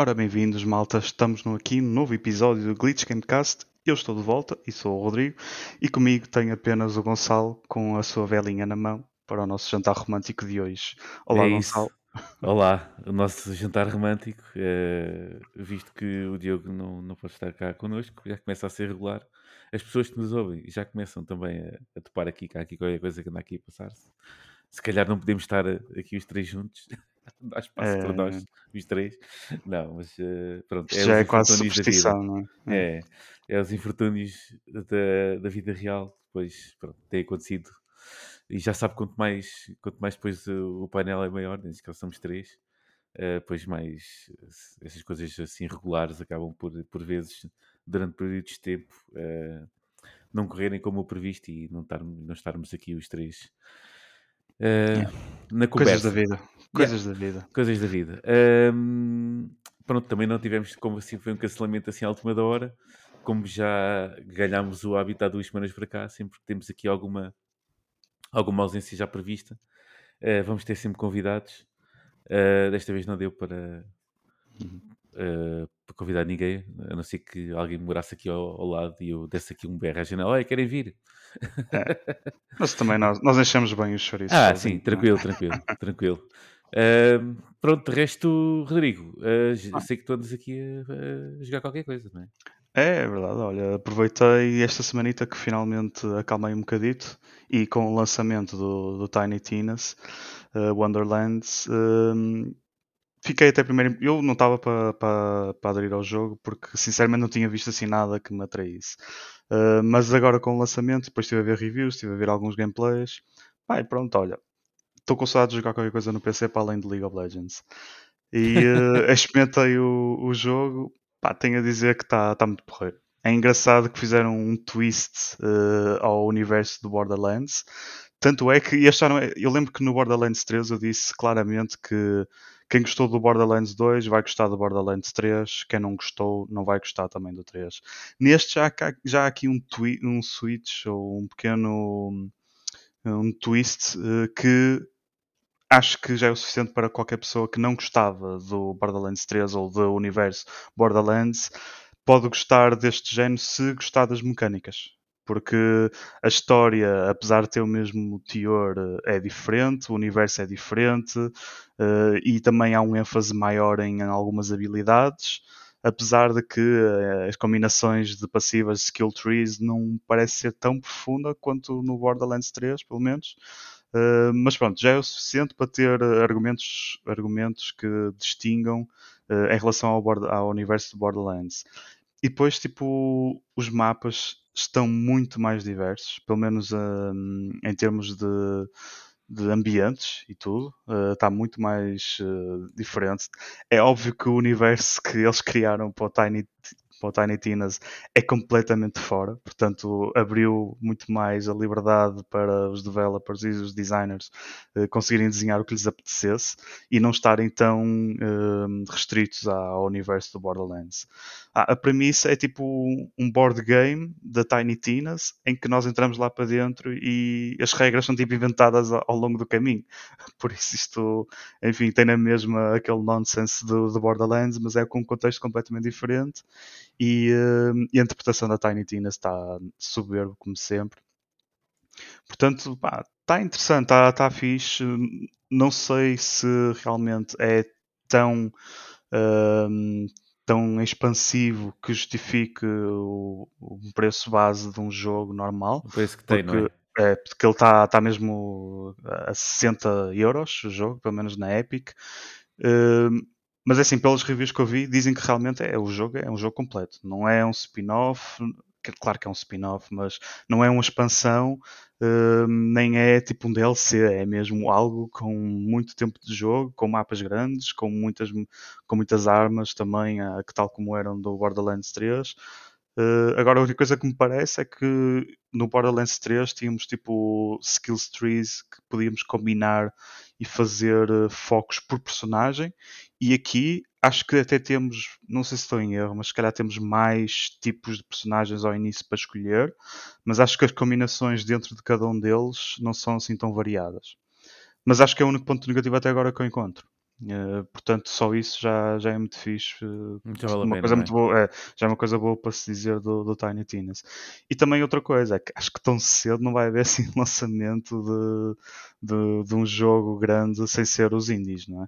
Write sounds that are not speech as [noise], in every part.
Ora, bem-vindos, malta. Estamos no, aqui no novo episódio do Glitch Gamecast. Eu estou de volta e sou o Rodrigo. E comigo tenho apenas o Gonçalo com a sua velinha na mão para o nosso jantar romântico de hoje. Olá, É Gonçalo. Olá, o nosso jantar romântico, eh, visto que o Diogo não, não pode estar cá connosco, já começa a ser regular. As pessoas que nos ouvem já começam também a, a topar aqui, cá aqui qualquer coisa que anda aqui a passar-se. Se calhar não podemos estar eh, aqui os três juntos, [laughs] há espaço para É, nós, os três. Não, mas eh, pronto, é já os é quase infortúnios da vida. superstição, não é? É. É, é os infortúnios da, da vida real, depois pronto, tem acontecido. E já sabe quanto mais, quanto mais depois o, painel é maior, desde que nós somos três, eh, depois mais eh, essas coisas assim regulares acabam por, por vezes, durante períodos de tempo, não correrem como o previsto e não, estarmos, não estarmos aqui os três Yeah. na Coisas da conversa. vida. Coisas da vida. Coisas da vida. Ahm, pronto, também não tivemos, como assim, foi um cancelamento assim à última da hora. Como já ganhámos o hábito há duas semanas para cá, sempre que temos aqui alguma, alguma ausência já prevista, eh, vamos ter sempre convidados. Eh, desta vez não deu para, Uhum. Para convidar ninguém, a não ser que alguém morasse aqui ao, ao lado e eu desse aqui um berro à janela. Olha, querem vir? Mas também nós, nós enchemos bem os chouriços. Ah, sim, é? tranquilo, tranquilo, [laughs] tranquilo. Ahm, pronto, de resto, Rodrigo, j- Ah. sei que tu andas aqui a, a jogar qualquer coisa, não é? É, é verdade, olha, aproveitei esta semanita que finalmente acalmei um bocadito e com o lançamento do, do Tiny Tinas uh, Wonderlands fiquei até primeiro. Eu não estava para pa, pa aderir ao jogo porque sinceramente não tinha visto assim nada que me atraísse. Uh, mas agora com o lançamento, depois estive a ver reviews, estive a ver alguns gameplays. E pronto, olha, estou com saudades de jogar qualquer coisa no PC para além de League of Legends. E uh, [laughs] experimentei o, o jogo, pá, tenho a dizer que está tá muito porreiro. É engraçado que fizeram um twist uh, ao universo do Borderlands. Tanto é que acharam. Eu lembro que no Borderlands 3 eu disse claramente que quem gostou do Borderlands 2 vai gostar do Borderlands 3, quem não gostou não vai gostar também do 3. Neste já, já há aqui um, twi- um switch ou um pequeno um twist eh, que acho que já é o suficiente para qualquer pessoa que não gostava do Borderlands 3 ou do universo Borderlands pode gostar deste género se gostar das mecânicas. Porque a história, apesar de ter o mesmo teor, eh, é diferente, o universo é diferente eh, e também há um ênfase maior em algumas habilidades. Apesar de que eh, as combinações de passivas skill trees não parece ser tão profunda quanto no Borderlands 3, pelo menos. Uh, mas pronto, já é o suficiente para ter argumentos, argumentos que distingam uh, em relação ao, ao universo de Borderlands. E depois, tipo, os mapas estão muito mais diversos, pelo menos um, em termos de, de ambientes e tudo. Uh, está muito mais uh, diferente. É óbvio que o universo que eles criaram para o Tiny, para o Tiny Tinas é completamente fora, portanto abriu muito mais a liberdade para os developers e os designers eh, conseguirem desenhar o que lhes apetecesse e não estarem tão eh, restritos ao universo do Borderlands. Ah, a premissa é tipo um board game da Tiny Tinas em que nós entramos lá para dentro e as regras são tipo inventadas ao ao longo do caminho. [laughs] Por isso isto, enfim, tem na mesma aquele nonsense do, do Borderlands, mas é com um contexto completamente diferente e, eh, e a interpretação da Tiny Tina está soberbo, como sempre. Portanto, pá, está interessante, está tá fixe. Não sei se realmente é tão, ehm, tão expansivo que justifique o, o preço base de um jogo normal. O preço que tem, não é? Porque, é, porque ele está tá mesmo a 60 euros o jogo, pelo menos na Epic. Ehm, mas é assim, pelas reviews que eu vi, dizem que realmente é o jogo, é um jogo completo. Não é um spin-off, claro que é um spin-off, mas não é uma expansão, ehm, nem é tipo um DLC, é mesmo algo com muito tempo de jogo, com mapas grandes, com muitas, com muitas armas também, ah, que tal como eram do Borderlands 3. Uh, agora a única coisa que me parece é que no Borderlands 3 tínhamos tipo skills trees que podíamos combinar e fazer uh, focos por personagem e aqui acho que até temos, não sei se estou em erro, mas se calhar temos mais tipos de personagens ao início para escolher, mas acho que as combinações dentro de cada um deles não são assim tão variadas. Mas acho que é o único ponto negativo até agora que eu encontro. Uh, portanto, só isso já, já é muito fixe. Já vale a uma pena, coisa não é? muito boa, é, já é uma coisa boa para se dizer do, do Tiny Tinas. E também outra coisa, é que acho que tão cedo não vai haver [laughs] assim lançamento de, de, de um jogo grande sem ser os indies, não é?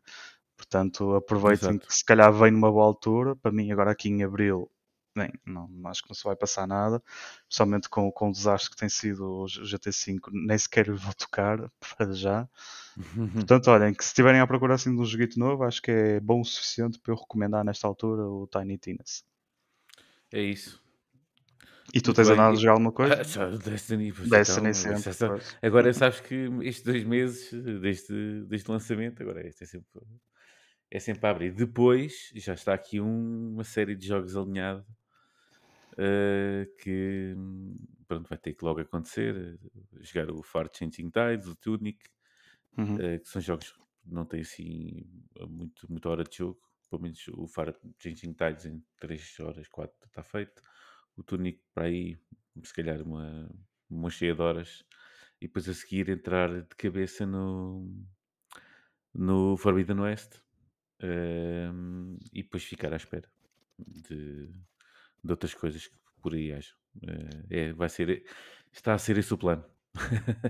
Portanto, aproveitem Exato. que se calhar vem numa boa altura. Para mim, agora aqui em Abril, bem, não, acho que não se vai passar nada. Somente com, com o desastre que tem sido o GT5, nem sequer vou tocar [laughs] para já. Portanto, olhem, que se estiverem à procura assim de um joguito novo, acho que é bom o suficiente para eu recomendar nesta altura o Tiny Tinas. É isso. E tu Muito tens bem. andado a jogar alguma coisa? Ah, [laughs] só Destiny, pois Destiny então, sempre, só-. Agora sabes que estes dois meses desde, desde o lançamento, agora este é sempre, é sempre a abrir. Depois já está aqui um- uma série de jogos alinhado que pronto, vai ter que logo acontecer. eh, Jogar o Far Changing Tides, o Tunic, Uhum. eh, que são jogos que não têm assim muito, muita hora de jogo. Pelo menos o Far Changing Tides em 3 horas, 4 está feito. O Tunic para aí, se calhar uma, uma cheia de horas. E depois a seguir entrar de cabeça no, no Forbidden West. e depois ficar à espera de, de outras coisas que por aí hajam. Eh, é, vai ser, está a ser esse o plano.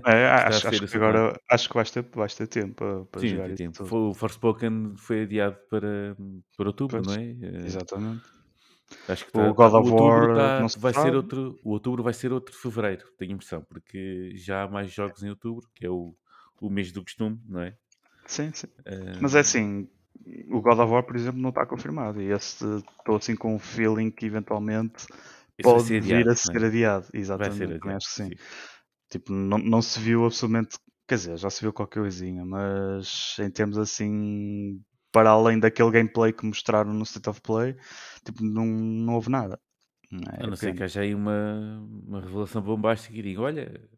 É, [laughs] Está acho, acho que plano. agora acho que vais ter tempo para, Sim, jogar tem tempo. tudo. O Forspoken foi adiado para, para outubro, Pois, não é? Eh, Exatamente. Acho que O tá- God tá- of outubro War, tá- não se vai ser outro, o outubro vai ser outro fevereiro, tenho impressão, porque já há mais jogos em outubro, que é o, o mês do costume, não é? Sim, sim. Eh, Mas é assim, o God of War, por exemplo, não está confirmado. E esse estou assim com um feeling que eventualmente vai pode vir adiado, a não ser é? adiado. Exatamente, ser adiado. acho que sim. sim. Tipo, não, não se viu absolutamente. Quer dizer, já se viu qualquer coisinha, mas em termos assim, para além daquele gameplay que mostraram no State of Play, tipo, não, não houve nada. É A não ser que haja aí uma, uma revelação bombástica e diga, olha,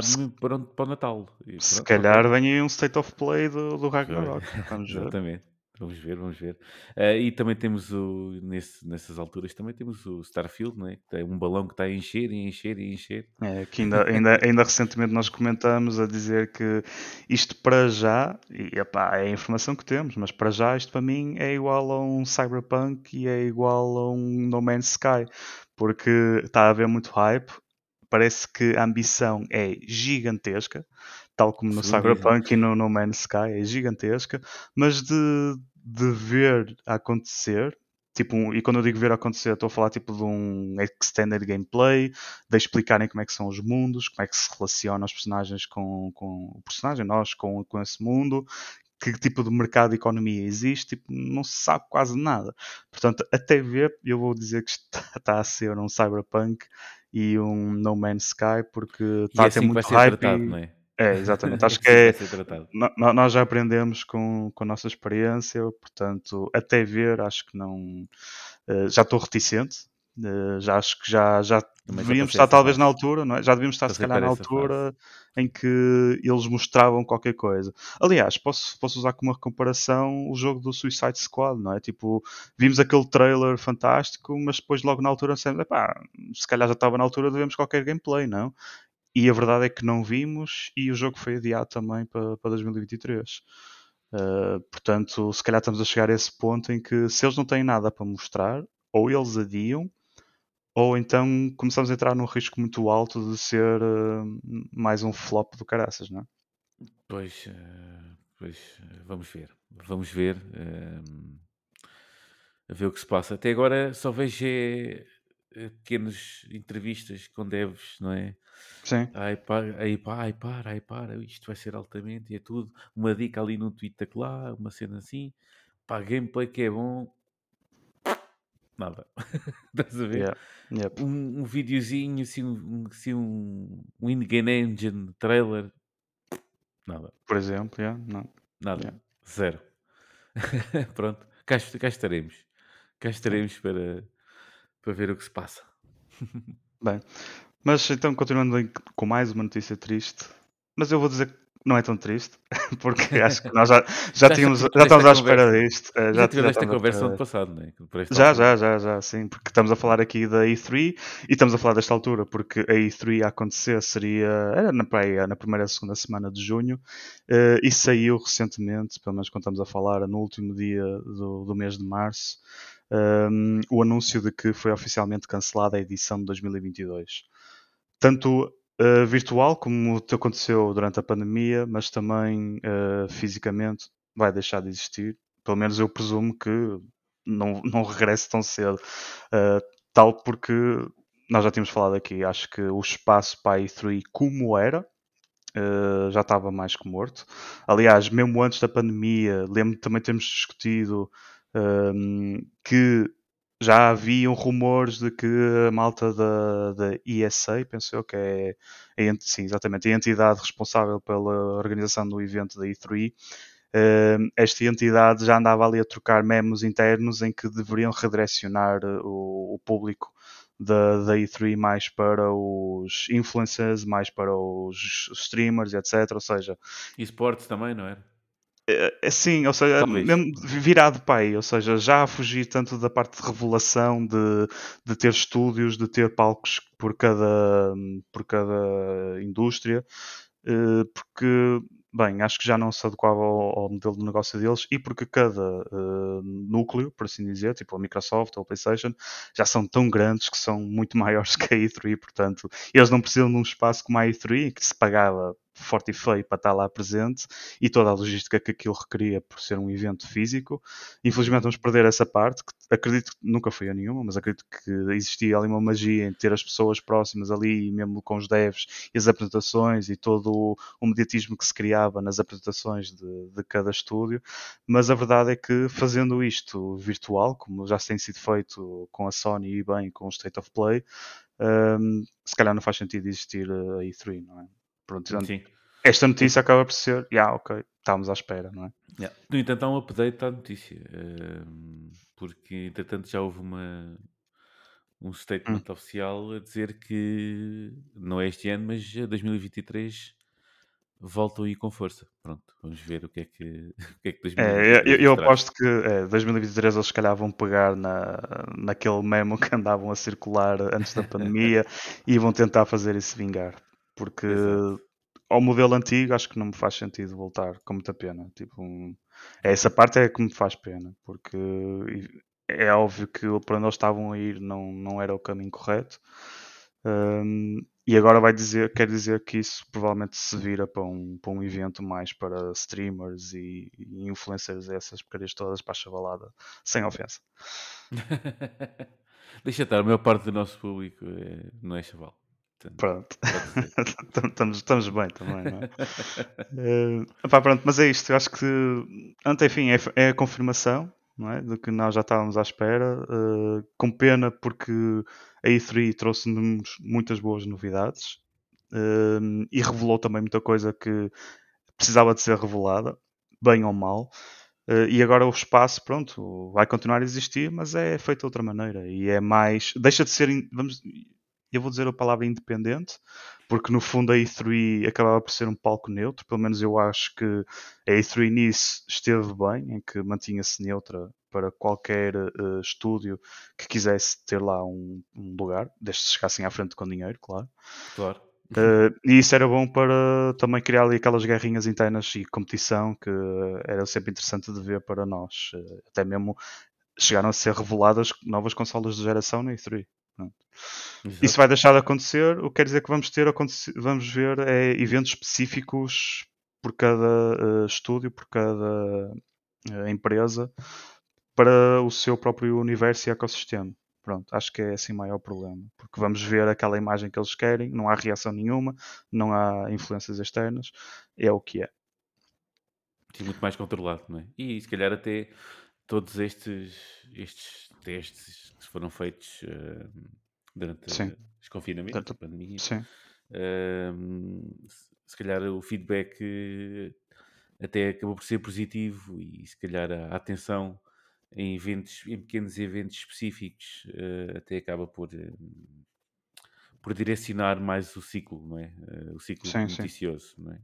Se- mesmo pronto para o Natal. E Se pronto, calhar vem aí um State of Play do, do Ragnarok. Vamos ver. Exatamente. Vamos ver, vamos ver. Eh, e também temos o, nesse, nessas alturas, também temos o Starfield, não é? Que tem um balão que está a encher e encher e encher. É, que ainda, ainda, ainda recentemente nós comentamos a dizer que isto para já, e epá, é a informação que temos, mas para já isto para mim é igual a um Cyberpunk e é igual a um No Man's Sky, porque está a haver muito hype, parece que a ambição é gigantesca, tal como no dizem. Cyberpunk e no No Man's Sky, é gigantesca, mas de, de ver acontecer, tipo, e quando eu digo ver acontecer, estou a falar tipo de um extended gameplay, de explicarem como é que são os mundos, como é que se relacionam os personagens com, com o personagem, nós com, com esse mundo, que tipo de mercado e economia existe, tipo, não se sabe quase nada. Portanto, até ver, eu vou dizer que está, [laughs] está a ser um Cyberpunk e um No Man's Sky, porque E está é a ter assim muito ser hype. tratado, e- não é? É, exatamente. [laughs] É Acho assim que é, no- nós já aprendemos com, com a nossa experiência, portanto, até ver, acho que não. eh, já estou reticente. Eh, já acho que já, já Também passei estar talvez na altura, não é? Já devíamos estar se calhar na fase. altura em que eles mostravam qualquer coisa. Aliás, posso, posso usar como uma comparação o jogo do Suicide Squad, não é? Tipo, vimos aquele trailer fantástico, mas depois logo na altura epá, se calhar já estava na altura de vermos qualquer gameplay, não? E a verdade é que não vimos e o jogo foi adiado também para, para 2023. Uh, portanto, se calhar estamos a chegar a esse ponto em que se eles não têm nada para mostrar, ou eles adiam, ou então começamos a entrar num risco muito alto de ser uh, mais um flop do caraças, não é? Pois, eh, pois, eh, vamos ver. Vamos ver. ehm, a ver o que se passa. Até agora só vejo pequenas entrevistas com devs, não é? Sim, Ai, para, ai, para, ai, para, isto vai ser altamente e é tudo. Uma dica ali no Twitter lá, uma cena assim. Pá, gameplay que é bom. Nada. [laughs] Estás a ver? yeah, yep. Um, um videozinho, assim, um, assim, um, um in-game engine trailer. Nada. por exemplo, yeah, não. Nada. Yeah. Zero. [laughs] Pronto. Cá, cá estaremos. Cá estaremos para, para ver o que se passa. [laughs] Bem, mas então continuando com mais uma notícia triste, mas eu vou dizer que não é tão triste, [laughs] porque acho que nós já, [laughs] já, tínhamos, já estamos à espera disto. Eh, já, já tivemos esta conversa ano passado, não é? Já, já, já, já, sim, porque estamos a falar aqui da E3 e estamos a falar desta altura, porque a E3 a acontecer seria era na, praia, na primeira e segunda semana de junho uh, e saiu recentemente, pelo menos quando estamos a falar, no último dia do, do mês de março, um, o anúncio de que foi oficialmente cancelada a edição de 2022. Tanto uh, virtual, como aconteceu durante a pandemia, mas também uh, fisicamente vai deixar de existir. Pelo menos eu presumo que não, não regresse tão cedo. Uh, tal porque nós já tínhamos falado aqui, acho que o espaço para a E3 como era, Uh, já estava mais que morto. Aliás, mesmo antes da pandemia, lembro também temos discutido um, que já haviam rumores de que a malta da, da ESA, penso eu que é, sim, exatamente, a entidade responsável pela organização do evento da E3, uh, esta entidade já andava ali a trocar memos internos em que deveriam redirecionar o, o público da, da E3 mais para os influencers, mais para os streamers, etc. Ou seja, esportes também, não é? É, sim, ou seja, Talvez. mesmo virado pai, ou seja, já a fugir tanto da parte de revelação, de, de ter estúdios, de ter palcos por cada, por cada indústria, eh, porque bem, acho que já não se adequava ao, ao modelo de negócio deles e porque cada uh, núcleo, por assim dizer, tipo a Microsoft ou a PlayStation, já são tão grandes que são muito [laughs] maiores que a E3, portanto, eles não precisam de um espaço como a E3 que se pagava forte e feio para estar lá presente e toda a logística que aquilo requeria por ser um evento físico. Infelizmente vamos perder essa parte, que acredito que nunca foi a nenhuma, mas acredito que existia ali uma magia em ter as pessoas próximas ali, mesmo com os devs e as apresentações e todo o, mediatismo que se criava nas apresentações de, de cada estúdio. Mas a verdade é que fazendo isto virtual, como já tem sido feito com a Sony e bem com o State of Play, um, se calhar não faz sentido existir a E3, não é? Pronto, Sim. esta notícia acaba por ser, yeah, ok, estávamos à espera, não é? Yeah. No entanto, há um update à notícia, uh, porque entretanto já houve uma, um statement hum. oficial a dizer que não é este ano, mas 2023 voltam aí com força. Pronto, vamos ver o que é que, [laughs] o que, é que 2023 é, eu, eu aposto que é, 2023 eles se calhar vão pegar na, naquele memo [laughs] que andavam a circular antes da [laughs] pandemia e vão tentar fazer isso vingar. Porque Exato. ao modelo antigo acho que não me faz sentido voltar, com muita pena. Tipo, um, essa parte é que me faz pena, porque é óbvio que para onde eles estavam a ir não, não era o caminho correto. Um, e agora vai dizer, quer dizer que isso provavelmente se vira para um, para um evento mais para streamers e, e influencers, essas porcarias todas para a chavalada, sem ofensa. [laughs] Deixa estar, a maior parte do nosso público é, não é chaval. Pronto, estamos, [laughs] estamos bem também, não é? [laughs] uh, pronto, mas é isto, eu acho que, enfim, é, é a confirmação não é? do que nós já estávamos à espera, uh, com pena porque a E3 trouxe-nos muitas boas novidades uh, e revelou também muita coisa que precisava de ser revelada, bem ou mal. Uh, e agora o espaço, pronto, vai continuar a existir, mas é feito de outra maneira e é mais. Deixa de ser. Vamos, eu vou dizer a palavra independente, porque no fundo a E3 acabava por ser um palco neutro, pelo menos eu acho que a E3 nisso esteve bem, em que mantinha-se neutra para qualquer uh, estúdio que quisesse ter lá um, um lugar, desde que chegassem à frente com dinheiro, claro. Claro. Uh, e isso era bom para também criar ali aquelas guerrinhas internas e competição que era sempre interessante de ver para nós. Até mesmo chegaram a ser reveladas novas consolas de geração na E3. Isso vai deixar de acontecer, o que quer dizer que vamos ter vamos ver é eventos específicos por cada uh, estúdio, por cada uh, empresa, para o seu próprio universo e ecossistema. Pronto, acho que é assim o maior problema, porque vamos ver aquela imagem que eles querem, não há reação nenhuma, não há influências externas, é o que é. Muito mais controlado, não é? E se calhar até todos estes, estes testes que foram feitos uh, durante sim. os confinamentos, durante... a pandemia. Uh, se calhar o feedback até acabou por ser positivo e se calhar a atenção em eventos, em pequenos eventos específicos, uh, até acaba por, uh, por direcionar mais o ciclo, não é? Uh, o ciclo sim, noticioso, sim. não é?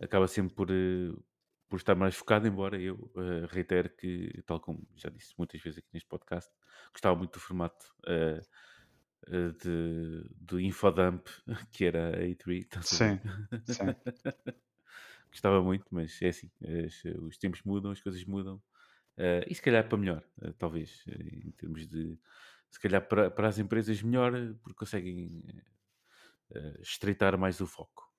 acaba sempre por, por estar mais focado, embora eu uh, reitero que, tal como já disse muitas vezes aqui neste podcast, gostava muito do formato de, do Infodump, [laughs] que era a E3. Sim, sim. [laughs] gostava muito, mas é assim, os tempos mudam, as coisas mudam. e se calhar para melhor, talvez, em termos de se calhar para, para as empresas melhor, porque conseguem uh, estreitar mais o foco.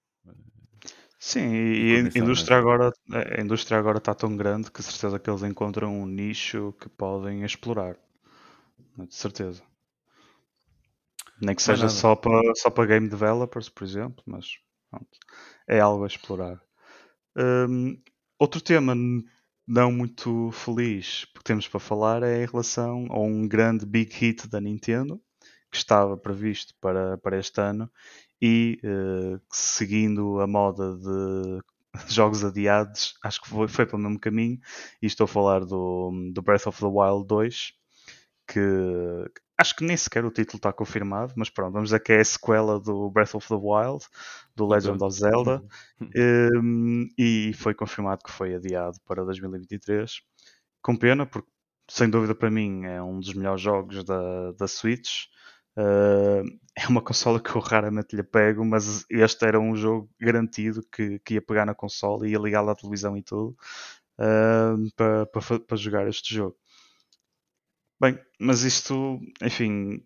Sim, e, a indústria agora, a indústria agora está tão grande que certeza que eles encontram um nicho que podem explorar. De certeza. Nem que seja só para, só para game developers, por exemplo, mas pronto, é algo a explorar. Um, outro tema não muito feliz que temos para falar é em relação a um grande big hit da Nintendo que estava previsto para, para este ano e uh, seguindo a moda de [laughs] jogos adiados, acho que foi, foi pelo mesmo caminho e estou a falar do, do Breath of the Wild 2 que acho que nem sequer o título está confirmado, mas pronto, vamos dizer que é a sequela do Breath of the Wild, do Legend of Zelda, um, [laughs] e foi confirmado que foi adiado para 2023. Com pena, porque sem dúvida para mim é um dos melhores jogos da, da Switch. Uh, [laughs] é uma consola que eu raramente lhe pego, mas este era um jogo garantido que, que ia pegar na consola e ia ligar à televisão e tudo uh, para, para, para jogar este jogo. Bem, mas isto, enfim,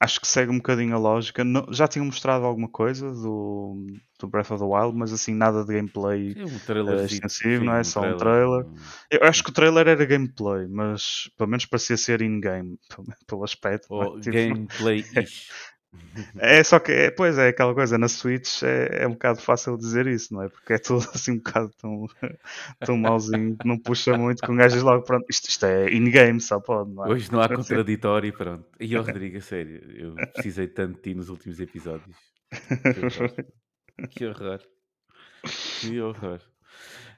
acho que segue um bocadinho a lógica. Não, já tinham mostrado alguma coisa do, do Breath of the Wild, mas assim, nada de gameplay um uh, extensivo, sim, não é? Um Só um trailer. Eu acho que o trailer era gameplay, mas pelo menos parecia ser in-game, [laughs] pelo aspecto. Ou tipo, gameplay-ish. [laughs] É só que, é, pois é, aquela coisa, na Switch é, é um bocado fácil dizer isso, não é? Porque é tudo [laughs] assim um bocado tão, tão mauzinho que não puxa muito com gajas logo, pronto, isto, isto é in-game, só pode, não é? Hoje não há contraditório, pronto. E eu, Rodrigo, a sério, eu precisei tanto de ti nos últimos episódios. Que horror. Que horror.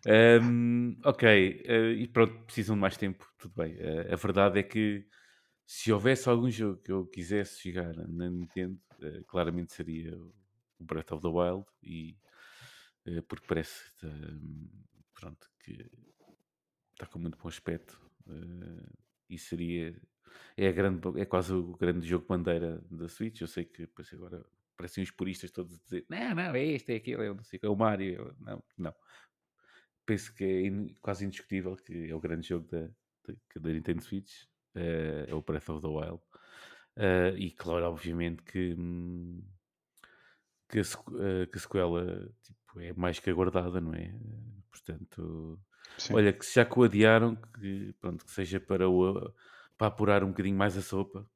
Um, ok, uh, e pronto, precisam de mais tempo, tudo bem. Uh, a verdade é que se houvesse algum jogo que eu quisesse jogar na Nintendo, uh, claramente seria o Breath of the Wild e uh, porque parece uh, pronto que está com muito bom aspecto e seria é, a grande, é quase o grande jogo bandeira da Switch. Eu sei que depois agora parecem os puristas todos a dizer não, não, é este, é aquele, é, não sei, é o Mario. Não, não. Penso que é in, quase indiscutível que é o grande jogo da, da, da Nintendo Switch é o Breath of the Wild. Uh, e claro, obviamente que, hum, que, a, uh, que a sequela tipo, é mais que aguardada, não é? Portanto, Sim. olha, que já que o adiaram, que, pronto, que seja para, o, para apurar um bocadinho mais a sopa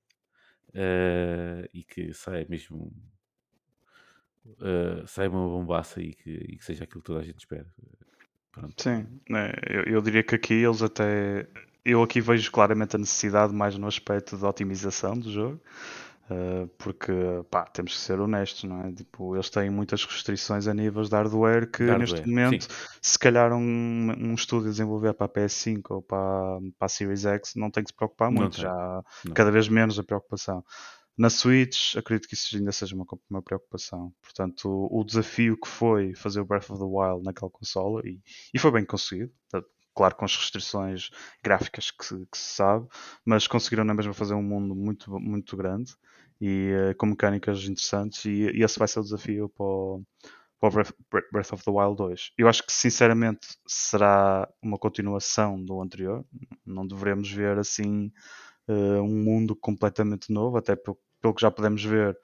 e que saia mesmo uh, saia uma bombaça e que, e que, seja aquilo que toda a gente espera. Pronto. Sim, né, eu, eu, diria que aqui eles até eu aqui vejo claramente a necessidade mais no aspecto de otimização do jogo. Uh, porque pá, temos que ser honestos, não é? Tipo, eles têm muitas restrições a níveis de hardware que hardware, neste momento, sim. se calhar um, um estúdio desenvolver para a PS5 ou para, para a Series X não tem que se preocupar muito, já não. cada vez menos a preocupação. Na Switch, acredito que isso ainda seja uma, uma preocupação. Portanto, o, o, desafio que foi fazer o Breath of the Wild naquela consola, e, e foi bem conseguido, claro com as restrições gráficas que, que, se sabe, mas conseguiram na mesma fazer um mundo muito, muito grande e uh, com mecânicas interessantes e, e, esse vai ser o desafio para o, para o Breath, Breath, of the Wild 2. Eu acho que sinceramente será uma continuação do anterior, não devemos ver assim uh, um mundo completamente novo, até pelo, pelo que já podemos ver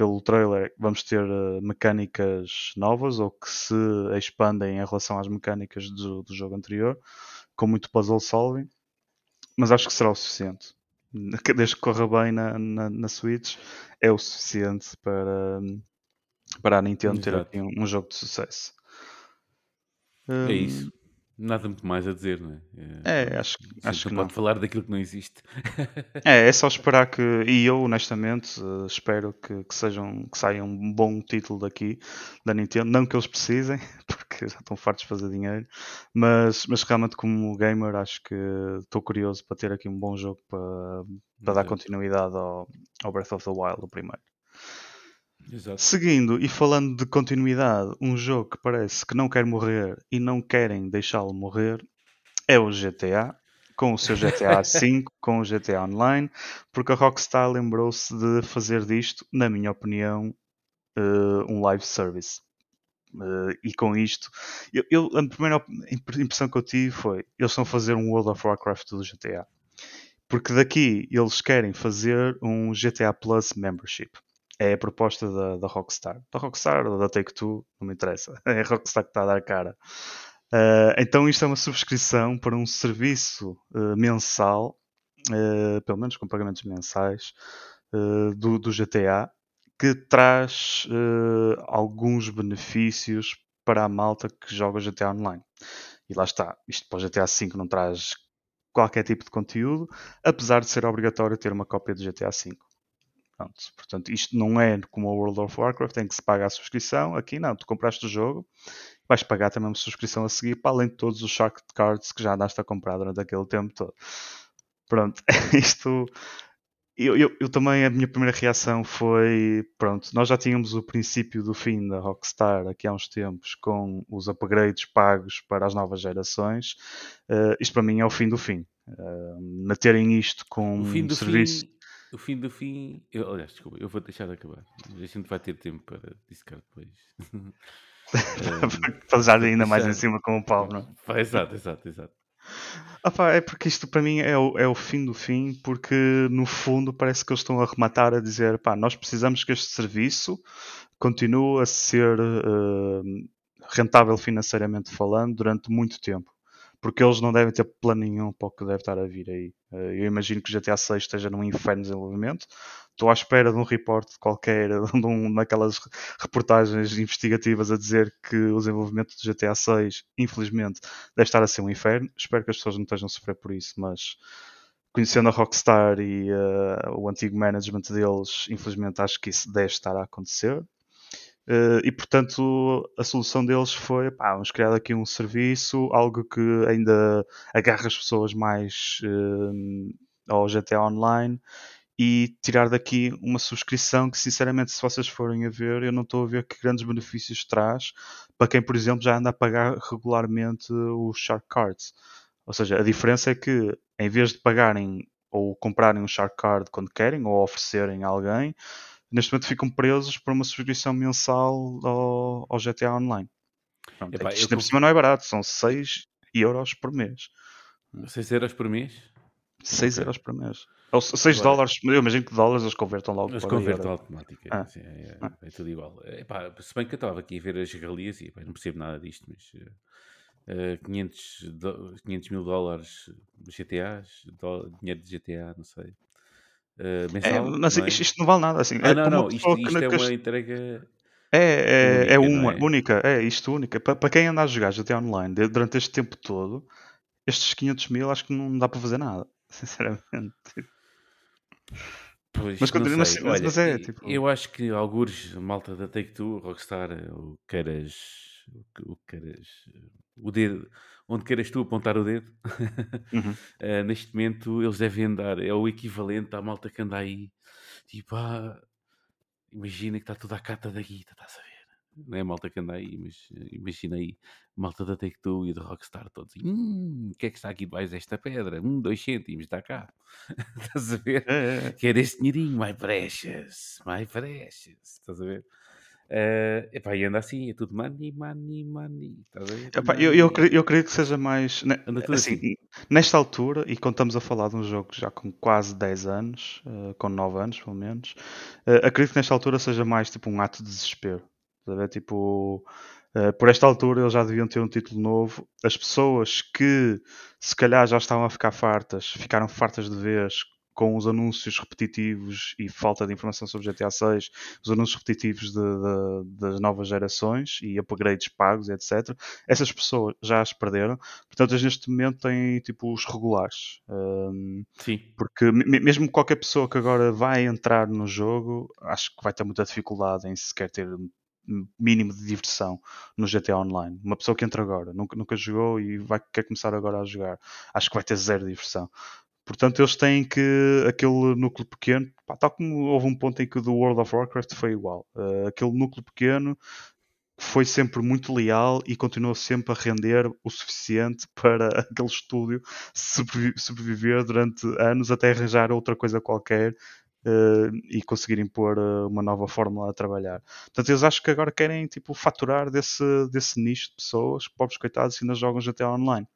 pelo trailer, vamos ter uh, mecânicas novas ou que se expandem em relação às mecânicas do, do, jogo anterior, com muito puzzle solving, mas acho que será o suficiente. [laughs] Desde que corra bem na, na, na Switch, é o suficiente para, para a Nintendo Exato. ter aqui um, um, jogo de sucesso. É isso. Nada muito mais a dizer, não é? É, é acho, acho que não pode falar daquilo que não existe. é, é só [laughs] esperar que, e eu honestamente uh, espero que, que, sejam, que saia um bom título daqui da Nintendo, não que eles precisem, [laughs] porque já estão fartos de fazer dinheiro, mas, mas realmente como gamer acho que estou curioso para ter aqui um bom jogo para, para dar continuidade ao, ao Breath of the Wild, o primeiro. Exato. Seguindo e falando de continuidade, um jogo que parece que não quer morrer e não querem deixá-lo morrer é o GTA, com o seu GTA [laughs] V, com o GTA Online, porque a Rockstar lembrou-se de fazer disto, na minha opinião, uh, um live service. Uh, e com isto, eu, eu, a primeira impressão que eu tive foi: eles estão a fazer um World of Warcraft do GTA. Porque daqui eles querem fazer um GTA Plus Membership. É a proposta da, da Rockstar. Da Rockstar ou da Take-Two, não me interessa. [laughs] É a Rockstar que está a dar cara. Uh, então isto é uma subscrição para um serviço uh, mensal, uh, pelo menos com pagamentos mensais, do, do, GTA, que traz alguns benefícios para a malta que joga GTA Online. E lá está, isto para o GTA V não traz qualquer tipo de conteúdo, apesar de ser obrigatório ter uma cópia do GTA V. Pronto, portanto, isto não é como o World of Warcraft, tem que se pagar a subscrição. Aqui não, tu compraste o jogo, vais pagar também uma subscrição a seguir, para além de todos os Shark Cards que já andaste a comprar durante aquele tempo todo. Pronto, [laughs] isto. Eu, eu, eu, também, a minha primeira reação foi: pronto, nós já tínhamos o princípio do fim da Rockstar aqui há uns tempos com os upgrades pagos para as novas gerações. Uh, isto para mim é o fim do fim. Uh, meterem isto com o fim do um serviço. Fim o fim do fim. Eu, aliás, desculpa, eu vou deixar de acabar. A gente vai ter tempo para discar depois. [laughs] para usar ainda mais em cima com o pau, não é? Exato, exato, exato. Ah, pá, é porque isto para mim é o, é o fim do fim, porque no fundo parece que eles estão a rematar a dizer: pá, nós precisamos que este serviço continue a ser uh, rentável financeiramente falando durante muito tempo porque eles não devem ter plano nenhum para o que deve estar a vir aí. Eh, eu imagino que o GTA 6 esteja num inferno de desenvolvimento. Estou à espera de um report qualquer, [laughs] de um, daquelas reportagens investigativas a dizer que o desenvolvimento do GTA 6, infelizmente, deve estar a ser um inferno. Espero que as pessoas não estejam a sofrer por isso, mas conhecendo a Rockstar e uh, o antigo management deles, infelizmente acho que isso deve estar a acontecer. Uh, e portanto a solução deles foi pá, vamos criar aqui um serviço, algo que ainda agarra as pessoas mais uh, ao GTA Online e tirar daqui uma subscrição que sinceramente se vocês forem a ver eu não estou a ver que grandes benefícios traz para quem por exemplo já anda a pagar regularmente os Shark Cards. Ou seja, a diferença é que em vez de pagarem ou comprarem um Shark Card quando querem ou oferecerem a alguém, neste momento ficam presos por uma subscrição mensal ao, ao GTA Online. Pronto, Epá, isto por cima não é barato, são 6 euros por mês. 6 euros por mês? 6 okay. euros por mês. Ou 6 dólares, eu imagino que dólares eles convertam logo. Eles convertem automaticamente, ah. é, é, ah. é, tudo igual. Epá, se bem que eu estava aqui a ver as regalias e epá, não percebo nada disto, mas uh, 500, do, 500 mil dólares GTAs, do, dinheiro de GTA, não sei. Uh, mensal, é, mas não é? isto, não vale nada assim. Ah, é não, não, isto, isto é uma entrega. É, é, é única, é uma única, é isto única. Para, para quem anda a jogar até online durante este tempo todo, estes 500 mil acho que não dá para fazer nada, [laughs] sinceramente. Pois, mas, continua, mas, Olha, mas é tipo. Eu acho que algures, malta da Take Two, Rockstar, o queiras, o queiras, o dedo, onde queiras tu apontar o dedo, uhum. uh, [laughs] neste momento eles devem andar, é o equivalente à malta que anda aí, tipo, ah, imagina que está toda a cata da guita, estás a ver? Não é a malta que anda aí, mas uh, imagina aí, malta da Take-Two e da Rockstar todos, hum, o que é que está aqui debaixo desta pedra? Um, dois cêntimos, está cá. [laughs] estás a ver? É, é. Que é deste dinheirinho, my precious, my precious, estás a ver? Uh, epá, e anda assim, é tudo money, money, money. Epá, eu, eu, creio, eu creio que seja mais. Assim, assim, Nesta altura, e quando estamos a falar de um jogo já com quase 10 anos, uh, com 9 anos pelo menos, uh, acredito que nesta altura seja mais tipo um ato de desespero. Tipo, uh, por esta altura eles já deviam ter um título novo. As pessoas que se calhar já estavam a ficar fartas, ficaram fartas de vez com os anúncios repetitivos e falta de informação sobre GTA 6, os anúncios repetitivos de, de, das novas gerações e upgrades pagos, etc. Essas pessoas já as perderam, portanto, eles neste momento têm tipo os regulares. Um, Sim. Porque mesmo qualquer pessoa que agora vai entrar no jogo, acho que vai ter muita dificuldade em sequer ter mínimo de diversão no GTA Online. Uma pessoa que entra agora, nunca, nunca jogou e vai, quer começar agora a jogar, acho que vai ter zero diversão Portanto, eles têm que aquele núcleo pequeno, pá, tal como houve um ponto em que o do World of Warcraft foi igual. Uh, aquele núcleo pequeno foi sempre muito leal e continuou sempre a render o suficiente [laughs] para aquele estúdio sobreviver durante anos até arranjar outra coisa qualquer uh, e conseguirem pôr uh, uma nova fórmula a trabalhar. Portanto, eles acho que agora querem tipo, faturar desse, desse nicho de pessoas, pobres coitados, que ainda jogam GTA Online.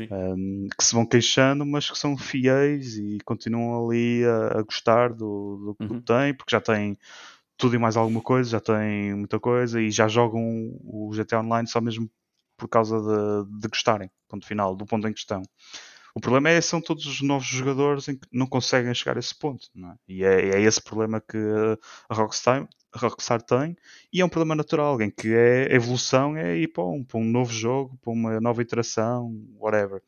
Um, que se vão queixando, mas que são fiéis e continuam ali a, a gostar do, do, uhum. que têm, porque já têm tudo e mais alguma coisa, já têm muita coisa e já jogam o GTA Online só mesmo por causa de, de gostarem, ponto final, do ponto em que estão. O problema é são todos os novos jogadores que não conseguem chegar a esse ponto. É? E é, é, esse problema que a Rockstar, a Rockstar tem. E é um problema natural, em que é, a evolução é ir para um, para um novo jogo, para uma nova iteração, whatever.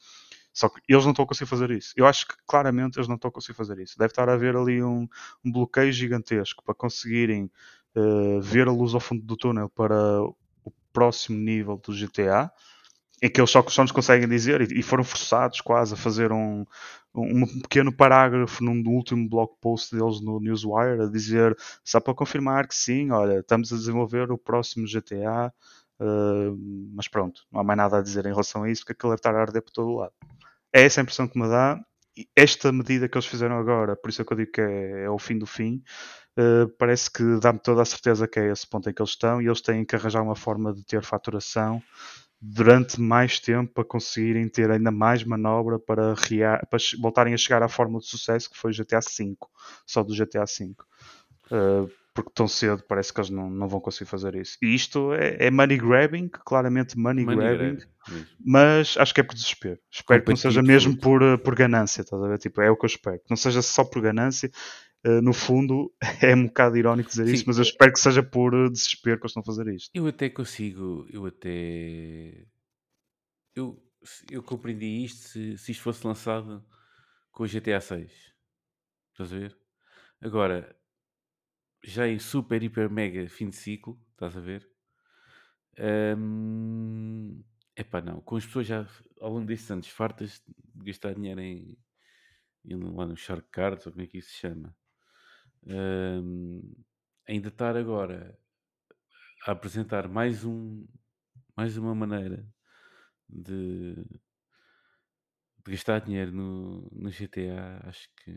Só que eles não estão a conseguir fazer isso. Eu acho que claramente eles não estão a conseguir fazer isso. Deve estar a haver ali um, um bloqueio gigantesco para conseguirem uh, ver a luz ao fundo do túnel para o próximo nível do GTA em que eles só, só nos conseguem dizer, e, e foram forçados quase a fazer um, um pequeno parágrafo num último blog post deles no Newswire a dizer só para confirmar que sim, olha, estamos a desenvolver o próximo GTA, uh, mas pronto, não há mais nada a dizer em relação a isso, porque aquilo deve estar a arder por todo o lado. É essa a impressão que me dá. Esta medida que eles fizeram agora, por isso é que eu digo que é, é o fim do fim, uh, parece que dá-me toda a certeza que é esse ponto em que eles estão e eles têm que arranjar uma forma de ter faturação durante mais tempo para conseguirem ter ainda mais manobra para, para voltarem a chegar à fórmula de sucesso que foi o GTA V, só do GTA V. Uh, porque tão cedo parece que eles não, não vão conseguir fazer isso. E isto é, é money grabbing, claramente money, money grabbing, grab, mas acho que é por desespero. Espero que não seja mesmo por, eh, por ganância, estás a ver? Tipo, é o que eu espero. Que não seja só por ganância. Uh, no fundo, [laughs] é um bocado irónico dizer Sim, isso, mas eu espero que seja por eh, desespero que eles estão a fazer isto. Eu até consigo, eu até. Eu, eu compreendi isto se, se isto fosse lançado com o GTA 6. Estás a ver? Agora, já em super, hiper, mega fim de ciclo, estás a ver? Um, epá, não. Com as pessoas já ao longo destes anos fartas de gastar dinheiro em, em lá no Shark Cards, ou como é que isso se chama, um, ainda estar agora a apresentar mais um mais uma maneira de, de gastar dinheiro no, no GTA, acho que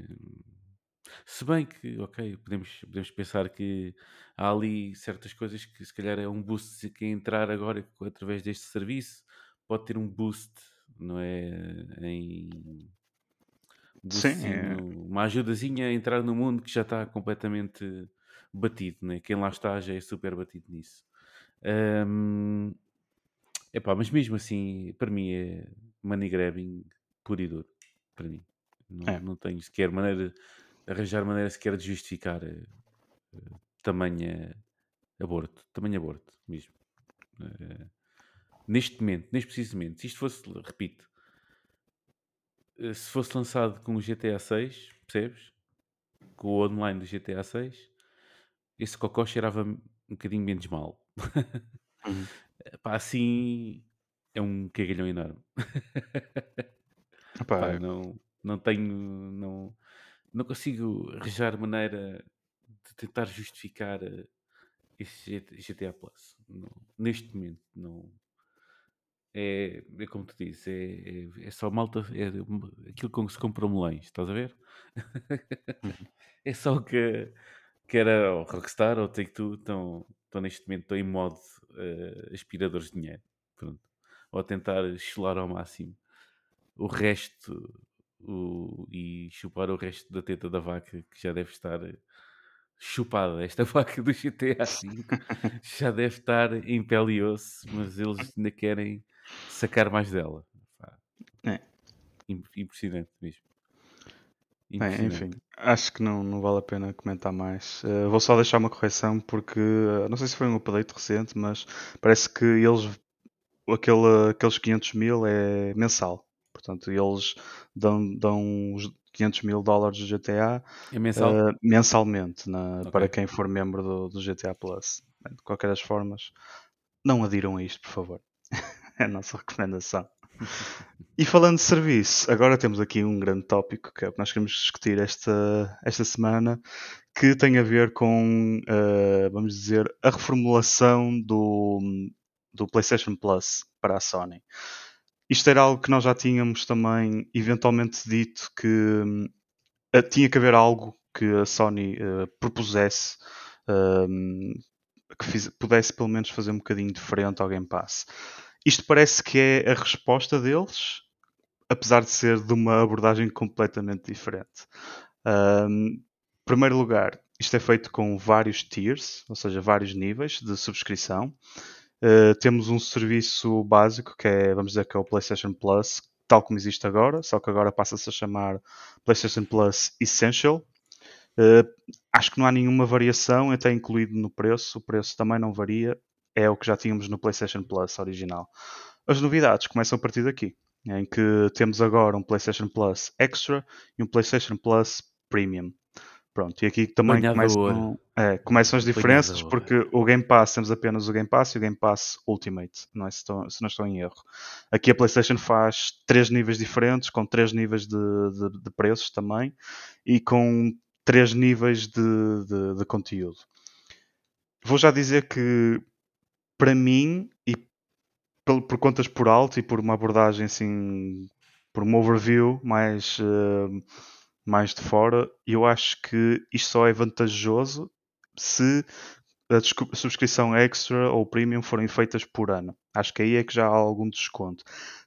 se bem que, ok, podemos, podemos pensar que há ali certas coisas que se calhar é um boost se quem entrar agora através deste serviço pode ter um boost, não é? Em Sim, é. uma ajudazinha a entrar no mundo que já está completamente batido, né? Quem lá está já é super batido nisso. Um, epá, mas mesmo assim, para mim é money grabbing puro e duro. Para mim, não, é. não tenho sequer maneira arranjar maneira sequer de justificar uh, tamanho aborto, tamanho aborto mesmo. Uh, neste momento, neste preciso momento, se isto fosse, repito, se fosse lançado com o GTA 6, percebes? Com o online do GTA 6, esse cocó cheirava um bocadinho menos mal. Uhum. [laughs] Pá, assim é um cagalhão enorme. [laughs] Pá, é. não, não tenho. Não, não consigo arranjar maneira de tentar justificar eh, esse GTA Plus. Não, neste momento, não. É, é como tu dizes, é, é, é só malta, é aquilo com que se compra melões, estás a ver? [laughs] É só que, que era o Rockstar ou o Take-Two estão, estão neste momento estão em modo uh, aspiradores de dinheiro. Pronto. Ou a tentar chular ao máximo o resto o, e chupar o resto da teta da vaca que já deve estar chupada. Esta [laughs] vaca do GTA V já deve estar em pele e osso, mas eles ainda querem sacar mais dela. É. Impressionante mesmo. Enfim, acho que não, não vale a pena comentar mais. Uh, vou só deixar uma correção porque uh, não sei se foi um update recente, mas parece que eles aquele, aqueles 500 mil é mensal. Portanto, eles dão, dão os 500 mil dólares do GTA é mensal? uh, mensalmente na, okay. para quem for membro do, do GTA Plus. De qualquer das formas, não adiram a isto, por favor. É [laughs] a nossa recomendação. E falando de serviço, agora temos aqui um grande tópico que é o que nós queremos discutir esta, esta semana, que tem a ver com, uh, vamos dizer, a reformulação do, do PlayStation Plus para a Sony. Isto era algo que nós já tínhamos também eventualmente dito que uh, tinha que haver algo que a Sony uh, propusesse que fiz, pudesse pelo menos fazer um bocadinho diferente ao Game Pass. Isto parece que é a resposta deles, apesar de ser de uma abordagem completamente diferente. Um, primeiro lugar, isto é feito com vários tiers, ou seja, vários níveis de subscrição. Uh, temos um serviço básico que é, vamos dizer, que é o PlayStation Plus, tal como existe agora, só que agora passa-se a chamar PlayStation Plus Essential. Uh, acho que não há nenhuma variação, até incluído no preço. O preço também não varia, é o que já tínhamos no PlayStation Plus original. As novidades começam a partir daqui em que temos agora um PlayStation Plus Extra e um PlayStation Plus Premium. Pronto, e aqui também começam, é, começam, as diferenças porque o Game Pass temos apenas o Game Pass e o Game Pass Ultimate, não é? se, estou, se não estou em erro. Aqui a PlayStation faz três níveis diferentes, com três níveis de, de, de preços também e com três níveis de, de, de conteúdo. Vou já dizer que para mim e por, por contas por alto e por uma abordagem assim, por um overview mais, uh, mais de fora, eu acho que isto só é vantajoso se a subscrição extra ou premium forem feitas por ano. Acho que aí é que já há algum desconto.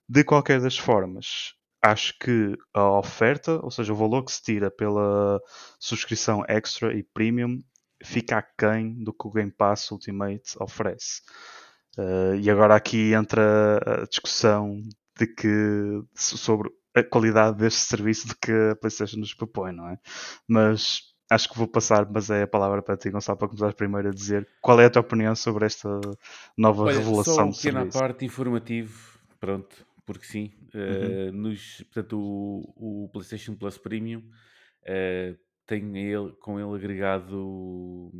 De qualquer das formas, acho que a oferta, ou seja, o valor que se tira pela subscrição extra e premium, fica aquém do que o Game Pass Ultimate oferece. Uh, e agora aqui entra a discussão de que sobre a qualidade deste serviço de que a PlayStation nos propõe, não é? Mas acho que vou passar, mas é a palavra para ti, Gonçalo, para começar primeiro a dizer qual é a tua opinião sobre esta nova Olha, revelação só um pequena serviço. parte informativo, pronto, porque sim, uh, nos, portanto o, o, PlayStation Plus Premium uh, tem ele, com ele agregado